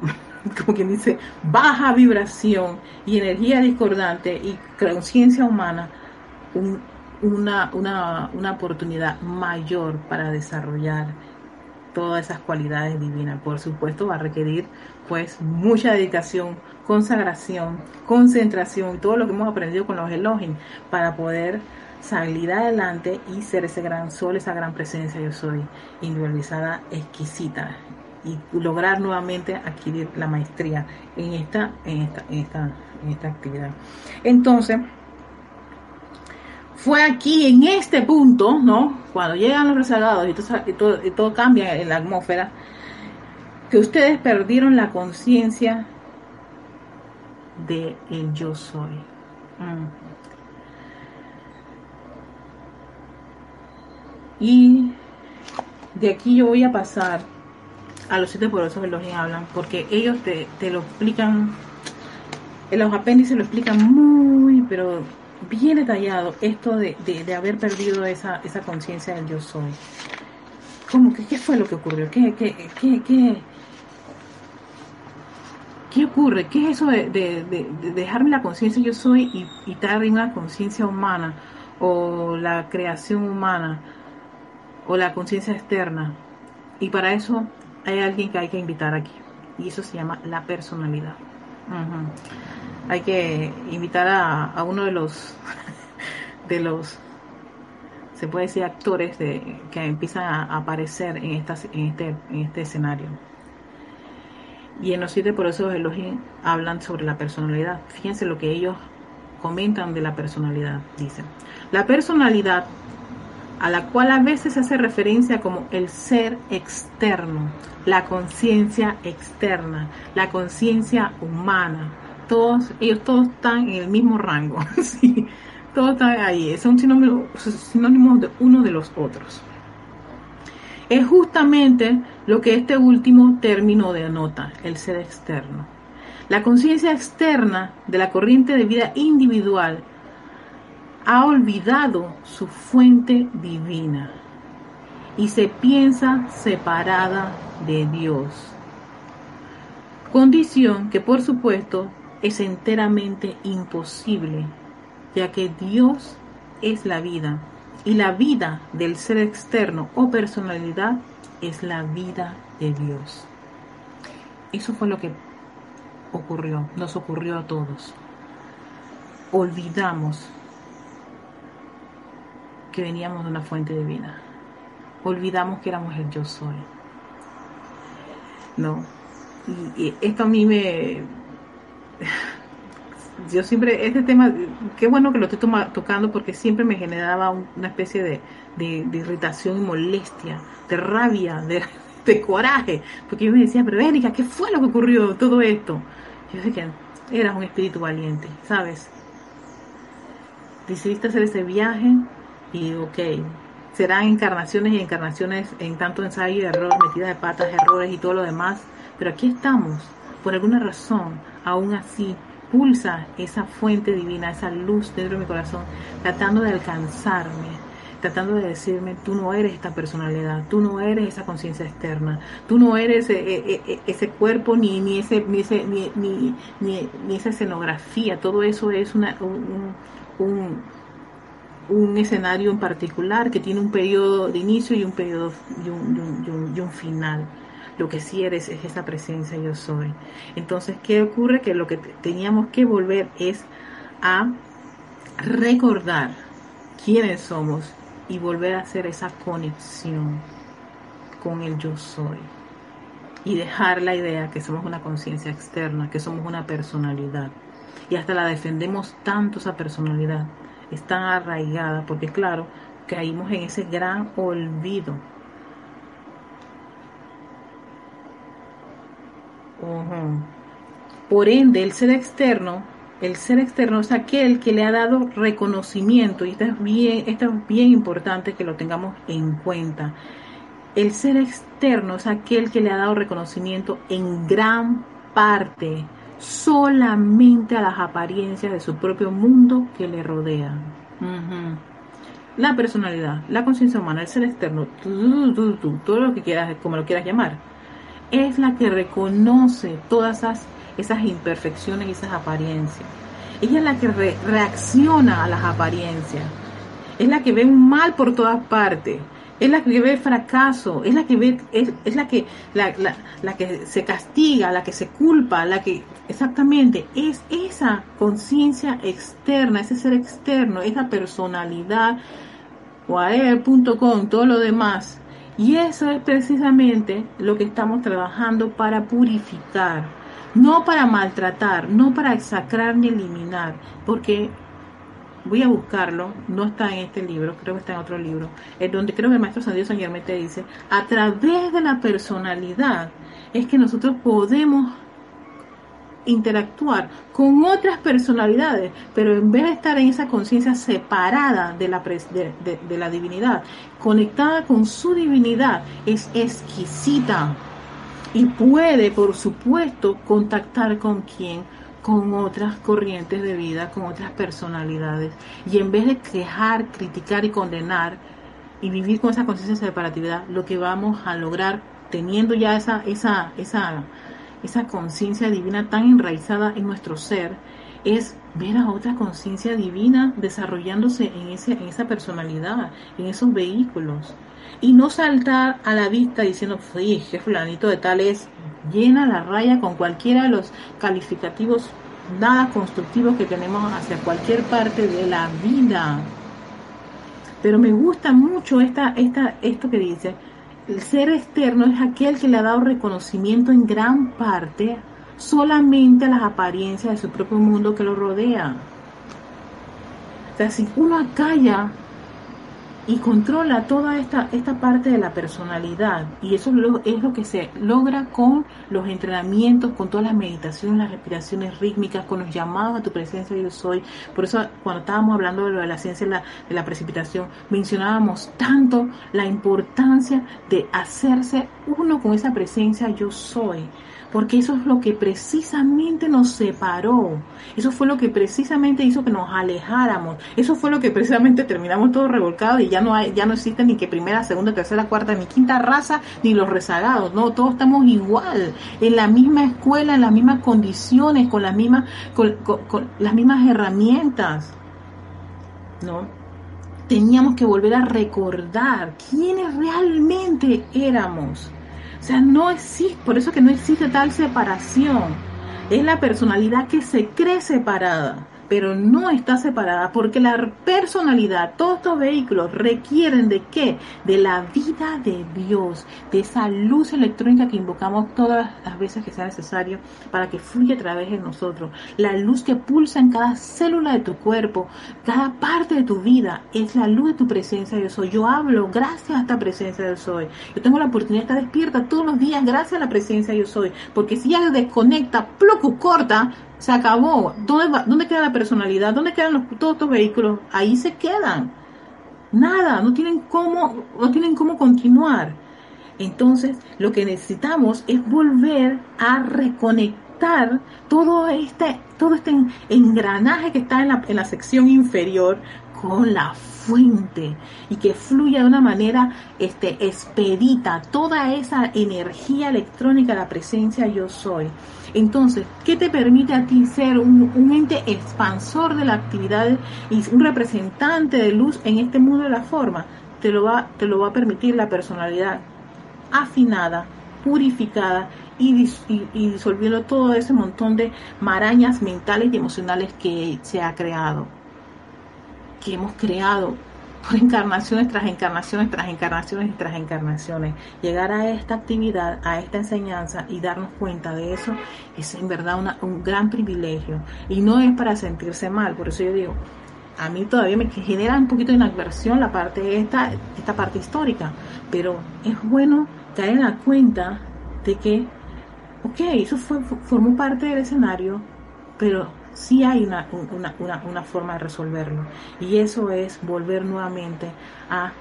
[laughs] como quien dice, baja vibración y energía discordante y conciencia humana, una, una, una oportunidad mayor para desarrollar todas esas cualidades divinas. Por supuesto va a requerir pues mucha dedicación, consagración, concentración, todo lo que hemos aprendido con los Elohim para poder salir adelante y ser ese gran sol, esa gran presencia yo soy, individualizada, exquisita y lograr nuevamente adquirir la maestría en esta, en esta, en esta, en esta actividad. Entonces, fue aquí en este punto, ¿no? Cuando llegan los rezagados y todo, y todo, cambia en la atmósfera, que ustedes perdieron la conciencia de el yo soy. Mm. Y de aquí yo voy a pasar a los siete poderosos que los hablan, porque ellos te, te lo explican, en los apéndices lo explican muy, pero bien detallado esto de, haber perdido esa, esa conciencia del yo soy. ¿Cómo que qué fue lo que ocurrió? ¿Qué, qué, qué, qué, qué ocurre? ¿Qué es eso de, dejarme la conciencia yo soy y, y una conciencia humana o la creación humana o la conciencia externa? Y para eso hay alguien que hay que invitar aquí y eso se llama la personalidad hay que invitar a, uno de los [laughs] de los se puede decir actores que empiezan a aparecer en, este, en este escenario. Y en los siete por eso Elohim hablan sobre la personalidad. Fíjense lo que ellos comentan de la personalidad. Dicen, la personalidad a la cual a veces se hace referencia como el ser externo, la conciencia externa, la conciencia humana, todos, ellos todos están en el mismo rango, [laughs] todos están ahí, son sinónimos de uno de los otros. Es justamente lo que este último término denota, el ser externo. La conciencia externa de la corriente de vida individual ha olvidado su fuente divina y se piensa separada de Dios. Condición que por supuesto es enteramente imposible, ya que Dios es la vida y la vida del ser externo o personalidad es la vida de Dios. Eso fue lo que ocurrió, nos ocurrió a todos. Olvidamos que veníamos de una fuente de vida. Olvidamos que éramos el yo soy. No. Y, esto a mí me, yo siempre, este tema, qué bueno que lo estoy tocando porque siempre me generaba una especie de, irritación y molestia, de rabia, [laughs] de, coraje, porque yo me decía, pero Erika, ¿qué fue lo que ocurrió todo esto? Yo sé que eras un espíritu valiente, ¿sabes? Decidiste hacer ese viaje y ok, serán encarnaciones y encarnaciones en tanto ensayo y error, metidas de patas, errores y todo lo demás, pero aquí estamos, por alguna razón, aún así pulsa esa fuente divina, esa luz dentro de mi corazón, tratando de alcanzarme, tratando de decirme, tú no eres esta personalidad, tú no eres esa conciencia externa, tú no eres eh, eh, eh, ese cuerpo ni, ni, ese, ni, ese, ni, ni, ni, esa escenografía, todo eso es una, un, un, un, escenario en particular que tiene un periodo de inicio y un periodo y un, y un final lo que sí eres es esa presencia yo soy. Entonces, ¿qué ocurre? Que lo que teníamos que volver es a recordar quiénes somos y volver a hacer esa conexión con el yo soy. Y dejar la idea que somos una conciencia externa, que somos una personalidad. Y hasta la defendemos tanto esa personalidad. Es tan arraigada porque claro, caímos en ese gran olvido Por ende, el ser externo, el ser externo es aquel que le ha dado reconocimiento, y esto es bien, esto es bien importante que lo tengamos en cuenta. El ser externo es aquel que le ha dado reconocimiento en gran parte solamente a las apariencias de su propio mundo que le rodea. La personalidad, la conciencia humana, el ser externo, todo lo que quieras, como lo quieras llamar, es la que reconoce todas esas, imperfecciones y esas apariencias. Ella es la que reacciona a las apariencias. Es la que ve un mal por todas partes. es la que ve fracaso, es la que ve, es, la que, la, la, que se castiga, la que se culpa, la que, exactamente, es esa conciencia externa, ese ser externo, esa personalidad, whatever.com, todo lo demás. Y eso es precisamente lo que estamos trabajando para purificar, no para maltratar, no para exacrar ni eliminar, porque voy a buscarlo, no está en este libro, creo que está en otro libro, en donde creo que el maestro San Dios San te dice, a través de la personalidad es que nosotros podemos interactuar con otras personalidades, pero en vez de estar en esa conciencia separada de la, de, de, la divinidad, conectada con su divinidad, es exquisita y puede, por supuesto, contactar con quien con otras corrientes de vida, con otras personalidades. Y en vez de quejar, criticar y condenar y vivir con esa conciencia de separatividad, lo que vamos a lograr teniendo ya esa, esa, esa, esa conciencia divina tan enraizada en nuestro ser, es ver a otra conciencia divina desarrollándose en, ese, en esa personalidad, en esos vehículos. Y no saltar a la vista diciendo, sí, que fulanito de tal es, llena la raya con cualquiera de los calificativos nada constructivos que tenemos hacia cualquier parte de la vida. Pero me gusta mucho esta, esta, esto que dice, el ser externo es aquel que le ha dado reconocimiento en gran parte solamente a las apariencias de su propio mundo que lo rodea. O sea, si uno acalla y controla toda esta, esta parte de la personalidad. Y eso es lo que se logra con los entrenamientos, con todas las meditaciones, las respiraciones rítmicas, con los llamados a tu presencia yo soy. Por eso cuando estábamos hablando de, lo de la ciencia la, de la precipitación, mencionábamos tanto la importancia de hacerse uno con esa presencia yo soy porque eso es lo que precisamente nos separó, eso fue lo que precisamente hizo que nos alejáramos, eso fue lo que precisamente terminamos todos revolcados y ya no hay, ya no existe ni que primera, segunda, tercera, cuarta, ni quinta raza, ni los rezagados, no, todos estamos igual, en la misma escuela, en las mismas condiciones, con las mismas, con, las mismas herramientas, ¿no? Teníamos que volver a recordar quiénes realmente éramos o sea, no existe, por eso que no existe tal separación. Es la personalidad que se cree separada pero no está separada porque la personalidad, todos estos vehículos requieren de qué? De la vida de Dios, de esa luz electrónica que invocamos todas las veces que sea necesario para que fluya a través de nosotros. La luz que pulsa en cada célula de tu cuerpo, cada parte de tu vida, es la luz de tu presencia yo soy. Yo hablo gracias a esta presencia yo soy. Yo tengo la oportunidad de estar despierta todos los días gracias a la presencia yo soy. Porque si ya desconecta, ploco corta, se acabó. ¿Dónde, ¿Dónde queda la personalidad? ¿Dónde quedan los, todos estos vehículos? Ahí se quedan. Nada, no tienen cómo, no tienen cómo continuar. Entonces, lo que necesitamos es volver a reconectar todo este, todo este engranaje que está en la, en la sección inferior con la fuente y que fluya de una manera este, expedita toda esa energía electrónica, la presencia yo soy. Entonces, ¿qué te permite a ti ser un, ente expansor de la actividad y un representante de luz en este mundo de la forma? Te lo va, te lo va a permitir la personalidad afinada, purificada y disolviendo todo ese montón de marañas mentales y emocionales que se ha creado que hemos creado por encarnaciones tras encarnaciones, tras encarnaciones tras encarnaciones. Llegar a esta actividad, a esta enseñanza y darnos cuenta de eso es en verdad un gran privilegio. Y no es para sentirse mal, por eso yo digo, a mí todavía me genera un poquito de inadversión la parte esta, esta parte histórica, pero es bueno caer en la cuenta de que, ok, eso fue, formó parte del escenario, pero sí hay una, una, una, una, forma de resolverlo. Y eso es volver nuevamente a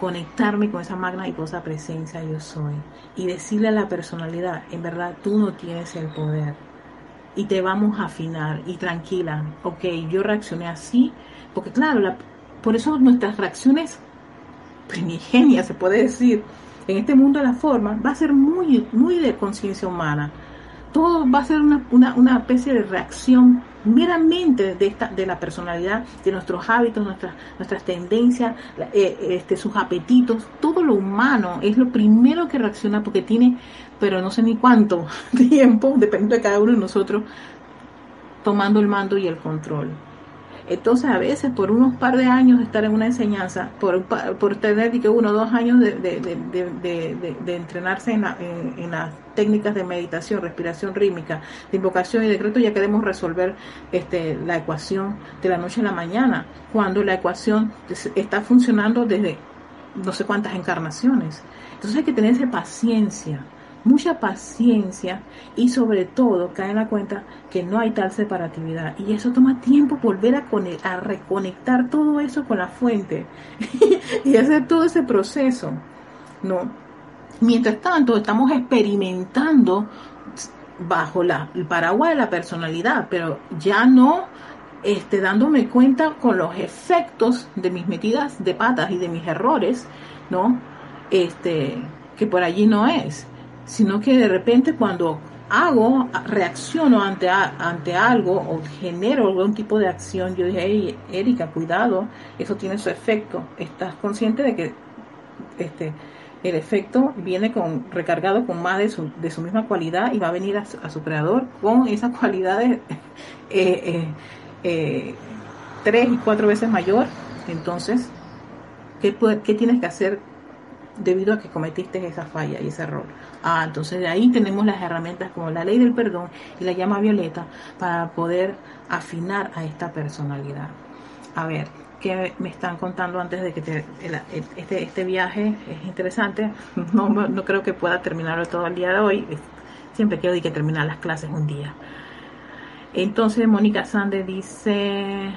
conectarme con esa magna y posa presencia yo soy. Y decirle a la personalidad, en verdad tú no tienes el poder. Y te vamos a afinar y tranquila, ok, yo reaccioné así, porque claro, la, por eso nuestras reacciones primigenias, se puede decir, en este mundo de la forma, va a ser muy, muy de conciencia humana todo va a ser una, una, una especie de reacción meramente de, esta, de la personalidad, de nuestros hábitos, nuestras, nuestras tendencias, eh, este, sus apetitos, todo lo humano es lo primero que reacciona porque tiene, pero no sé ni cuánto [laughs] tiempo, depende de cada uno de nosotros, tomando el mando y el control. Entonces, a veces, por unos par de años de estar en una enseñanza, por, por tener uno o dos años de, de, entrenarse en, en, las técnicas de meditación, respiración rítmica, de invocación y decreto, ya queremos resolver este, la ecuación de la noche a la mañana, cuando la ecuación está funcionando desde no sé cuántas encarnaciones. Entonces hay que tenerse paciencia mucha paciencia y sobre todo cae en la cuenta que no hay tal separatividad. Y eso toma tiempo volver a, a reconectar todo eso con la fuente [laughs] y hacer todo ese proceso no mientras tanto estamos experimentando bajo la, el paraguas de la personalidad pero ya no este, dándome cuenta con los efectos de mis metidas de patas y de mis errores no este que por allí no es sino que de repente cuando hago, reacciono ante, ante algo o genero algún tipo de acción, yo dije, hey, Erika, cuidado, eso tiene su efecto. ¿Estás consciente de que este, el efecto viene con recargado con más de su, de su misma cualidad y va a venir a su, creador con esas cualidades [laughs] eh, eh, eh, tres y cuatro veces mayor? Entonces, ¿qué, ¿qué tienes que hacer debido a que cometiste esa falla y ese error? Ah, entonces de ahí tenemos las herramientas como la ley del perdón y la llama violeta para poder afinar a esta personalidad. A ver, ¿qué me están contando antes de que te, este, este viaje es interesante? [laughs] No, no creo que pueda terminarlo todo el día de hoy. Siempre quiero que terminar las clases un día. Entonces Mónica Sande dice,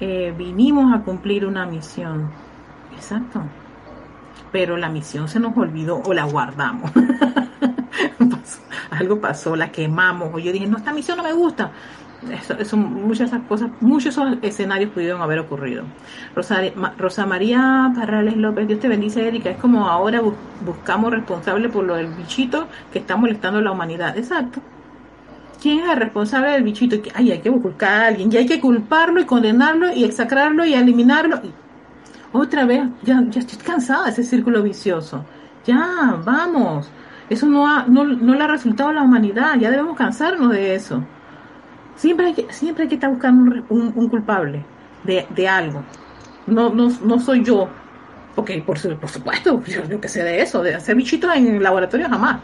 eh, vinimos a cumplir una misión. Exacto pero la misión se nos olvidó o la guardamos. [laughs] algo pasó, la quemamos, o yo dije, no, esta misión no me gusta. Eso, muchas esas cosas, muchos esos escenarios pudieron haber ocurrido. Rosa, María Parrales López, Dios te bendice, Erika. Es como ahora buscamos responsable por lo del bichito que está molestando a la humanidad. Exacto. ¿Quién es el responsable del bichito? Ay, hay que buscar a alguien, y hay que culparlo y condenarlo y exacrarlo y eliminarlo otra vez, ya, ya estoy cansada de ese círculo vicioso. Ya, vamos. Eso no, ha, no, no le ha resultado a la humanidad, ya debemos cansarnos de eso. Siempre hay que, siempre que estar buscando un, un, culpable de, de, algo. No, no, no soy yo. porque por, por supuesto, yo, yo que sé de eso, de hacer bichitos en el laboratorio jamás.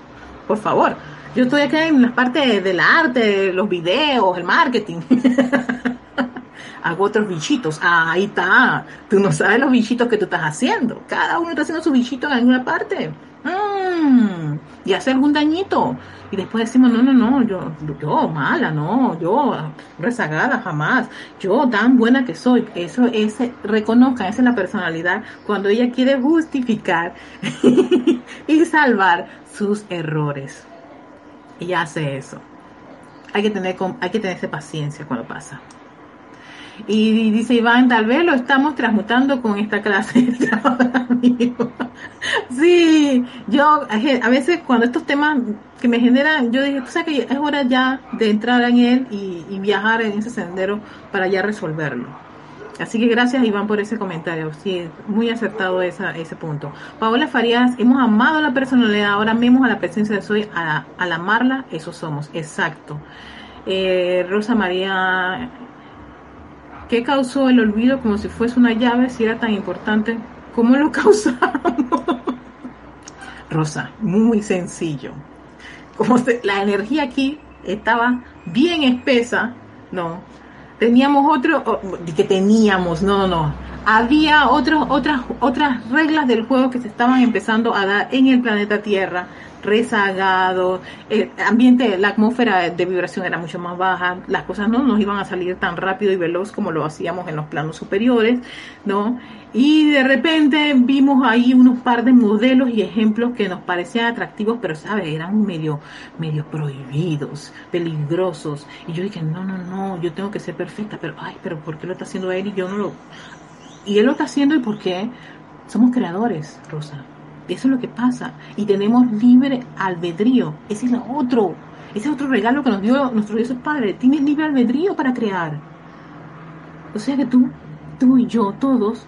Por favor. Yo estoy acá en las partes del arte, los videos, el marketing. [laughs] hago otros bichitos. Ah, ahí está. Tú no sabes los bichitos que tú estás haciendo. Cada uno está haciendo su bichito en alguna parte. Mm, y hace algún dañito. Y después decimos, no, no, no, yo, yo mala, no, yo rezagada jamás. Yo tan buena que soy. Eso es, reconozca, esa es la personalidad cuando ella quiere justificar [laughs] y salvar sus errores. Y hace eso. Hay que tener, hay que tenerse paciencia cuando pasa. Y dice Iván, tal vez lo estamos transmutando con esta clase Sí, yo a veces cuando estos temas que me generan, yo dije, tú sabes que es hora ya de entrar en él y, viajar en ese sendero para ya resolverlo. Así que gracias Iván por ese comentario, sí, muy acertado esa, ese punto. Paola Farías, hemos amado la personalidad, ahora mismo a la presencia de Soy, al amarla, eso somos, exacto. Eh, Rosa María ¿Qué causó el olvido como si fuese una llave si era tan importante? ¿Cómo lo [laughs] causamos? Rosa, muy sencillo. Como la energía aquí estaba bien espesa, no. Teníamos otro, que teníamos, no, no. Había otros, otras, otras reglas del juego que se estaban empezando a dar en el planeta Tierra rezagado, el ambiente, la atmósfera de vibración era mucho más baja, las cosas no nos iban a salir tan rápido y veloz como lo hacíamos en los planos superiores, ¿no? Y de repente vimos ahí unos par de modelos y ejemplos que nos parecían atractivos, pero sabes, eran medio, medio prohibidos, peligrosos. Y yo dije, no, no, no, yo tengo que ser perfecta, pero ay, pero ¿por qué lo está haciendo él y yo no lo? Y él lo está haciendo y por qué? Somos creadores, Rosa. Eso es lo que pasa. Y tenemos libre albedrío. Ese es otro. Ese es otro regalo que nos dio nuestro Dios Padre. Tienes libre albedrío para crear. O sea que tú, tú y yo, todos,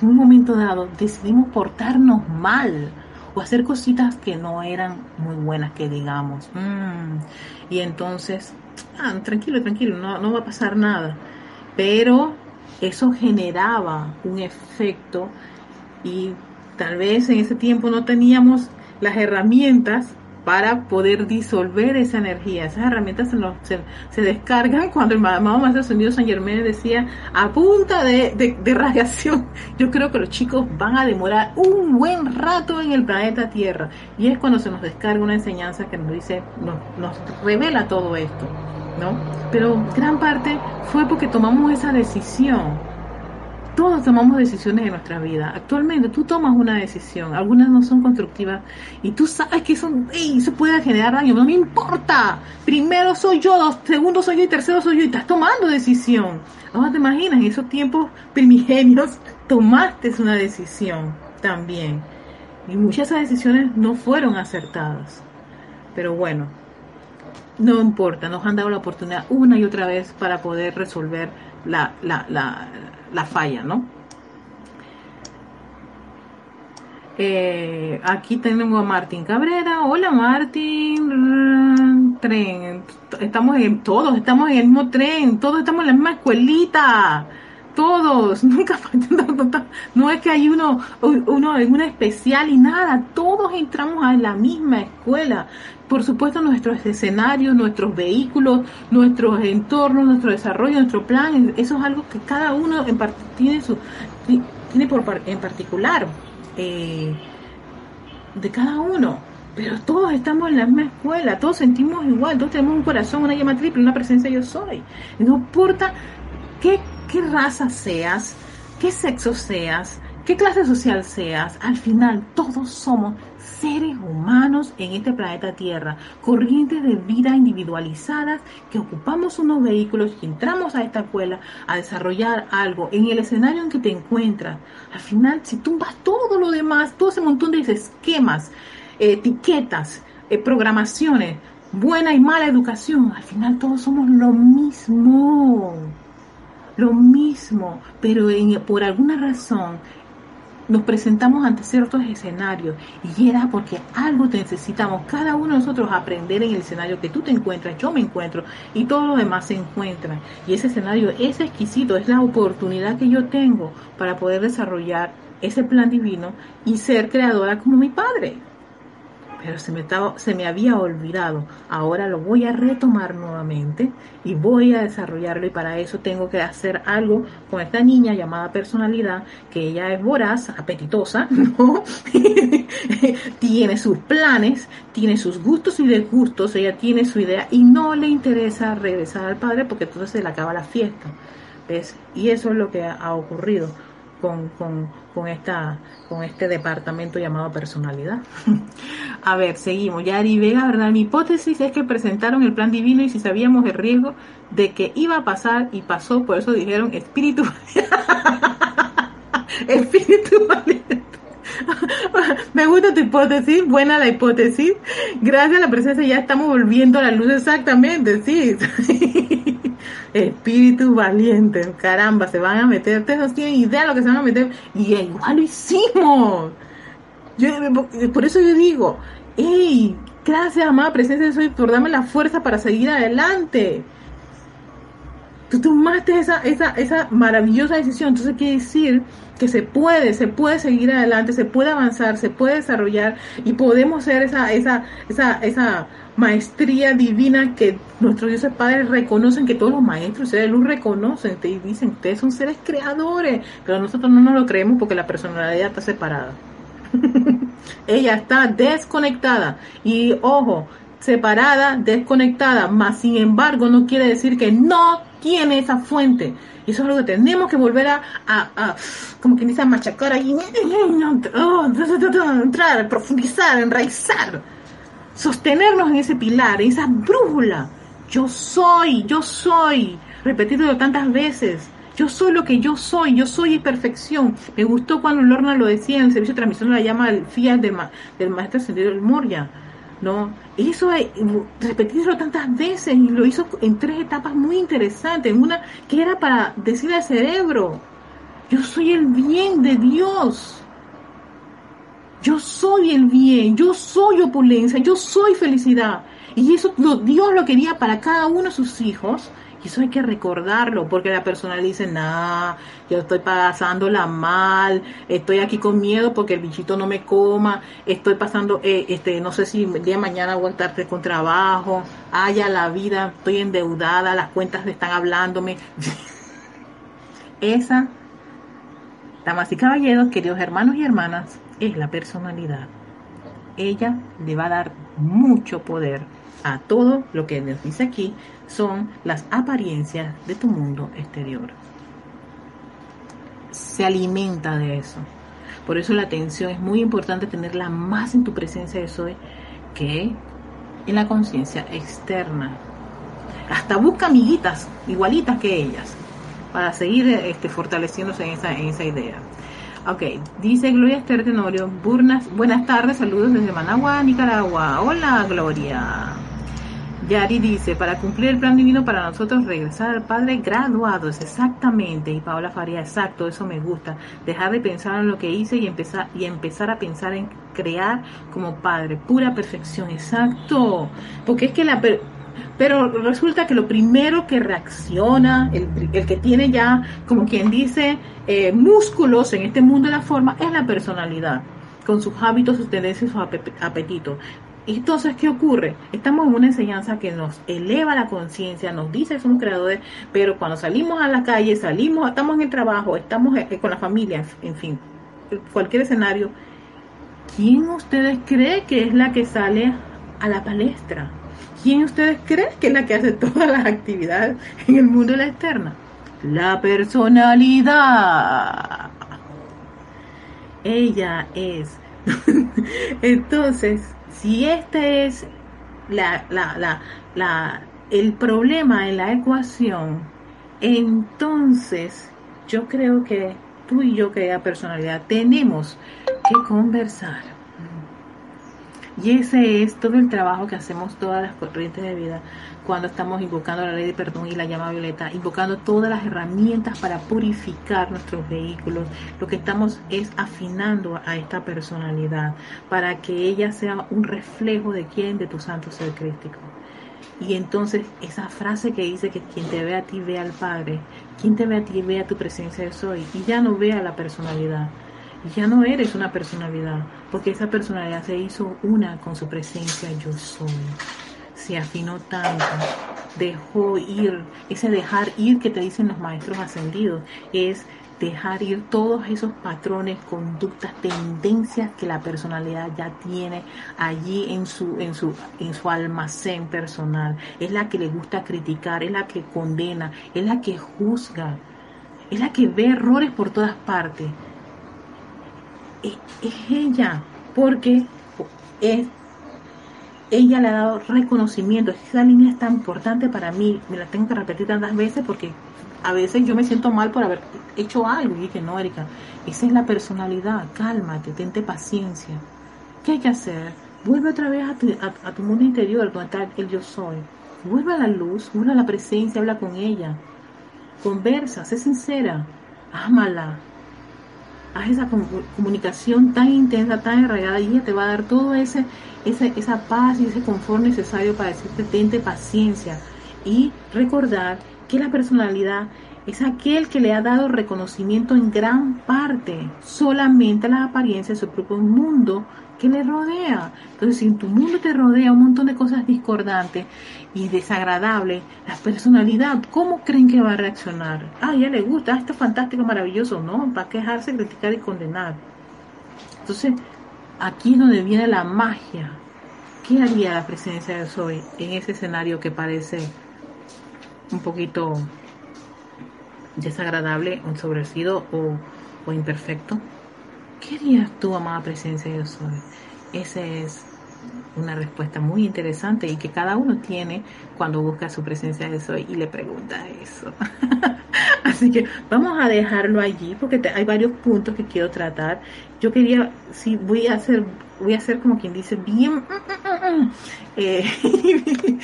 en un momento dado, decidimos portarnos mal o hacer cositas que no eran muy buenas, que digamos. Mm. Y entonces, ah, tranquilo, tranquilo, no, no va a pasar nada. Pero eso generaba un efecto y tal vez en ese tiempo no teníamos las herramientas para poder disolver esa energía. Esas herramientas se, se, descargan [laughs] cuando el amado Maestro Ascendido San Germán decía a punta de, de, radiación. [laughs] Yo creo que los chicos van a demorar un buen rato en el planeta Tierra. Y es cuando se nos descarga una enseñanza que nos dice, nos, nos revela todo esto. ¿no? Pero gran parte fue porque tomamos esa decisión todos tomamos decisiones en nuestra vida. Actualmente tú tomas una decisión, algunas no son constructivas y tú sabes que eso, eso puede generar daño, no me importa. Primero soy yo, segundo soy yo y tercero soy yo y estás tomando decisión. Ahora te imaginas, en esos tiempos primigenios [laughs] tomaste una decisión también. Y muchas de esas decisiones no fueron acertadas. Pero bueno, no importa, nos han dado la oportunidad una y otra vez para poder resolver la, la, la, la falla, ¿no? Eh, aquí tenemos a Martín Cabrera. Hola Martín. Tren. Estamos en todos, estamos en el mismo tren, todos estamos en la misma escuelita. Todos, [laughs] nunca no es que hay uno, uno en una especial y nada, todos entramos a la misma escuela por supuesto nuestros escenarios, nuestros vehículos, nuestros entornos, nuestro desarrollo, nuestro plan, eso es algo que cada uno en tiene, su, tiene por, en particular eh, de cada uno. Pero todos estamos en la misma escuela, todos sentimos igual, todos tenemos un corazón, una llama triple, una presencia yo soy. No importa qué, qué raza seas, qué sexo seas, qué clase social seas, al final todos somos seres humanos en este planeta Tierra, corrientes de vida individualizadas que ocupamos unos vehículos y entramos a esta escuela a desarrollar algo en el escenario en que te encuentras. Al final, si tumbas todo lo demás, todo ese montón de esquemas, etiquetas, eh, programaciones, buena y mala educación, al final todos somos lo mismo lo mismo, pero por alguna razón nos presentamos ante ciertos escenarios y era porque algo necesitamos cada uno de nosotros aprender en el escenario que tú te encuentras, yo me encuentro y todos los demás se encuentran. Y ese escenario es exquisito, es la oportunidad que yo tengo para poder desarrollar ese plan divino y ser creadora como mi padre pero se me, estaba, se me había olvidado. Ahora lo voy a retomar nuevamente y voy a desarrollarlo y para eso tengo que hacer algo con esta niña llamada personalidad, que ella es voraz, apetitosa, [laughs] ¿no? [laughs] tiene sus planes, tiene sus gustos y desgustos, ella tiene su idea y no le interesa regresar al padre porque entonces se le acaba la fiesta. ¿Ves? Y eso es lo que ha ocurrido con, con, con, esta, con este departamento llamado personalidad. [laughs] A ver, seguimos. Yari Vega, ¿verdad? Mi hipótesis es que presentaron el plan divino y si sabíamos el riesgo de que iba a pasar y pasó, por eso dijeron espíritu. [laughs] espíritu [laughs] Me gusta tu hipótesis, buena la hipótesis. Gracias a la presencia ya estamos volviendo a la luz exactamente, sí. [laughs] Espíritu valiente, caramba, se van a meter, ustedes no tienen idea de lo que se van a meter, y igual lo hicimos. Yo, por eso yo digo, hey, gracias, amada presencia de soy por darme la fuerza para seguir adelante. Tú tomaste esa, esa, esa maravillosa decisión, entonces quiere decir que se puede, se puede seguir adelante, se puede avanzar, se puede desarrollar y podemos ser esa, esa, esa, esa maestría divina que nuestros dioses padres reconocen, que todos los maestros de luz reconocen y dicen, ustedes son seres creadores, pero nosotros no nos lo creemos porque la personalidad está separada. [laughs] Ella está desconectada y ojo, separada, desconectada, más sin embargo no quiere decir que no tiene esa fuente. Y eso es lo que tenemos que volver a, a, como quien dice, machacar ahí, entrar, profundizar, enraizar sostenernos en ese pilar, en esa brújula. Yo soy, yo soy, repetido tantas veces. Yo soy lo que yo soy, yo soy perfección. Me gustó cuando Lorna lo decía en el servicio de transmisión de la llama del FIA del, del maestro ascendido del Moria. ¿No? Hizo repetirlo tantas veces y lo hizo en tres etapas muy interesantes. Una que era para decir al cerebro, yo soy el bien de Dios. Yo soy el bien, yo soy opulencia, yo soy felicidad. Y eso Dios lo quería para cada uno de sus hijos. Eso hay que recordarlo, porque la persona dice, nah, yo estoy pasándola mal, estoy aquí con miedo porque el bichito no me coma, estoy pasando, eh, este, no sé si el día de mañana voy a estar con trabajo, haya la vida, estoy endeudada, las cuentas están hablándome. [laughs] Esa, damas y caballeros, queridos hermanos y hermanas, es la personalidad. Ella le va a dar mucho poder a todo lo que nos dice aquí son las apariencias de tu mundo exterior. Se alimenta de eso. Por eso la atención es muy importante tenerla más en tu presencia de Soy que en la conciencia externa. Hasta busca amiguitas igualitas que ellas para seguir este, fortaleciéndose en esa, en esa idea. Ok, dice Gloria Esther Tenorio, buenas tardes, saludos desde Managua, Nicaragua. Hola Gloria. Yari dice, para cumplir el plan divino para nosotros, regresar al Padre graduados, exactamente. Y Paola Faría, exacto, eso me gusta. Dejar de pensar en lo que hice y empezar, y empezar a pensar en crear como Padre. Pura perfección, exacto. Porque es que la... pero resulta que lo primero que reacciona, el, el que tiene ya, como quien dice, eh, músculos en este mundo de la forma, es la personalidad con sus hábitos, sus tendencias, sus apetitos. Entonces, ¿qué ocurre? Estamos en una enseñanza que nos eleva la conciencia, nos dice que somos creadores, pero cuando salimos a la calle, salimos, estamos en el trabajo, estamos eh, con la familia, en fin, cualquier escenario, ¿quién ustedes cree que es la que sale a la palestra? ¿Quién ustedes creen que es la que hace todas las actividades en el mundo de la externa? La personalidad. Ella es. [laughs] Entonces, si este es el problema en la ecuación, entonces yo creo que tú y yo, que personalidad, tenemos que conversar y ese es todo el trabajo que hacemos todas las corrientes de vida cuando estamos invocando la ley de perdón y la llama violeta, invocando todas las herramientas para purificar nuestros vehículos. Lo que estamos es afinando a esta personalidad para que ella sea un reflejo de quién, de tu santo ser crístico. Y entonces esa frase que dice que quien te ve a ti ve al Padre, quien te ve a ti ve a tu presencia de soy, y ya no ve a la personalidad ya no eres una personalidad, porque esa personalidad se hizo una con su presencia yo soy. Se afinó tanto, dejó ir, ese dejar ir que te dicen los maestros ascendidos, es dejar ir todos esos patrones, conductas, tendencias que la personalidad ya tiene allí en su, en su, en su almacén personal. Es la que le gusta criticar, es la que condena, es la que juzga, es la que ve errores por todas partes es, ella, porque es, ella le ha dado reconocimiento. Esa línea es tan importante para mí, me la tengo que repetir tantas veces porque a veces yo me siento mal por haber hecho algo. Y dije, no, Erika, esa es la personalidad, cálmate, tente paciencia. ¿Qué hay que hacer? Vuelve otra vez a tu, a, tu mundo interior, donde está el yo soy. Vuelve a la luz, vuelve a la presencia, habla con ella. Conversa, sé sincera, ámala, haz esa comunicación tan intensa, tan arraigada, y ella te va a dar todo ese, esa paz y ese confort necesario para decirte, tente paciencia y recordar que la personalidad es aquel que le ha dado reconocimiento en gran parte solamente a las apariencias de su propio mundo que le rodea. Entonces, si en tu mundo te rodea un montón de cosas discordantes y desagradables, la personalidad, ¿cómo creen que va a reaccionar? Ah, ya le gusta, ah, esto es fantástico, maravilloso, ¿no? Va a quejarse, criticar y condenar. Entonces, aquí es donde viene la magia. ¿Qué haría la presencia de Soy en ese escenario que parece un poquito desagradable, ensobrecido o, o imperfecto? ¿Qué harías tú, amada presencia de Soy? Esa es una respuesta muy interesante y que cada uno tiene cuando busca su presencia de Soy y le pregunta eso. [laughs] Así que vamos a dejarlo allí porque hay varios puntos que quiero tratar. Yo quería, sí, voy a hacer, voy a hacer como quien dice bien [laughs] eh, [laughs]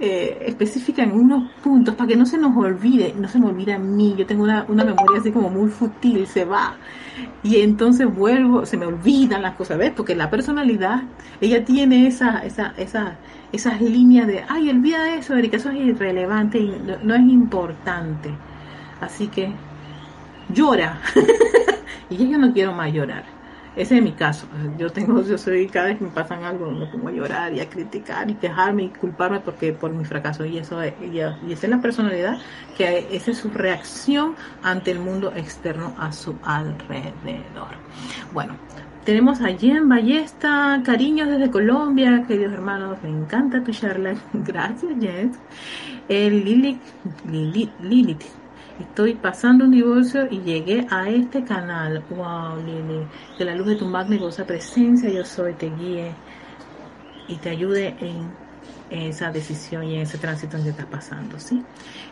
eh, específica en unos puntos para que no se nos olvide, no se me olvide a mí, yo tengo una, una memoria así como muy futil, se va. Y entonces vuelvo, se me olvidan las cosas, ¿ves? Porque la personalidad, ella tiene esa, esa, esa, esas líneas de, ay, olvida eso, Erika, eso es irrelevante y no, no es importante. Así que llora. [laughs] y yo no quiero más llorar. Ese es mi caso. Yo tengo, yo soy, cada vez que me pasan algo, me pongo a llorar y a criticar y quejarme y culparme porque por mi fracaso. Y eso es, y, esa es la personalidad, que esa es su reacción ante el mundo externo a su alrededor. Bueno, tenemos a Jen Ballesta, cariños desde Colombia, queridos hermanos, me encanta tu charla. [laughs] Gracias, Jen. El Lilith, Lilith, Lilith Estoy pasando un divorcio y llegué a este canal. Wow, Lili. Que la luz de tu magnífica presencia yo soy te guíe y te ayude en esa decisión y en ese tránsito en que estás pasando, ¿sí?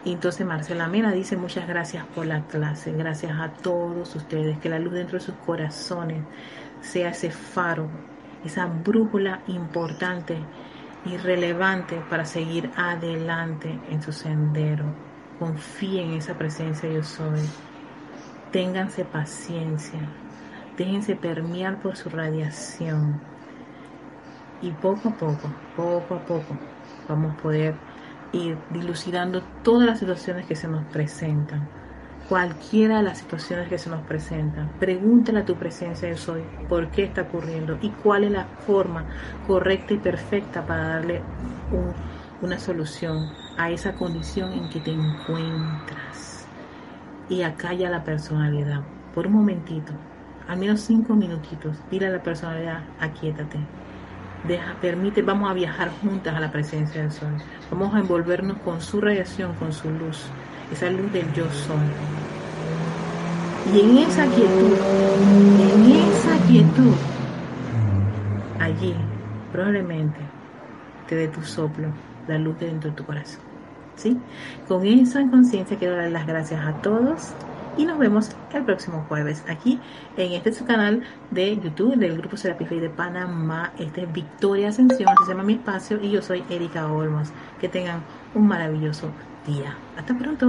Entonces Marcela Mena dice muchas gracias por la clase, gracias a todos ustedes, que la luz dentro de sus corazones sea ese faro, esa brújula importante y relevante para seguir adelante en su sendero confíen en esa presencia yo soy. Ténganse paciencia. Déjense permear por su radiación. Y poco a poco, poco a poco, vamos a poder ir dilucidando todas las situaciones que se nos presentan. Cualquiera de las situaciones que se nos presentan, pregúntale a tu presencia yo soy por qué está ocurriendo y cuál es la forma correcta y perfecta para darle un una solución a esa condición en que te encuentras. Y acá ya la personalidad, por un momentito, al menos cinco minutitos, dile a la personalidad, aquíétate. Deja, permite, vamos a viajar juntas a la presencia del sol. Vamos a envolvernos con su radiación, con su luz, esa luz del yo soy. Y en esa quietud, en esa quietud, allí probablemente te dé tu soplo la luz dentro de tu corazón. Con eso en conciencia quiero dar las gracias a todos y nos vemos el próximo jueves aquí en este su canal de YouTube del Grupo Serapis de Panamá. Este es Victoria Ascensión, se llama mi espacio y yo soy Erika Olmos. Que tengan un maravilloso día. Hasta pronto.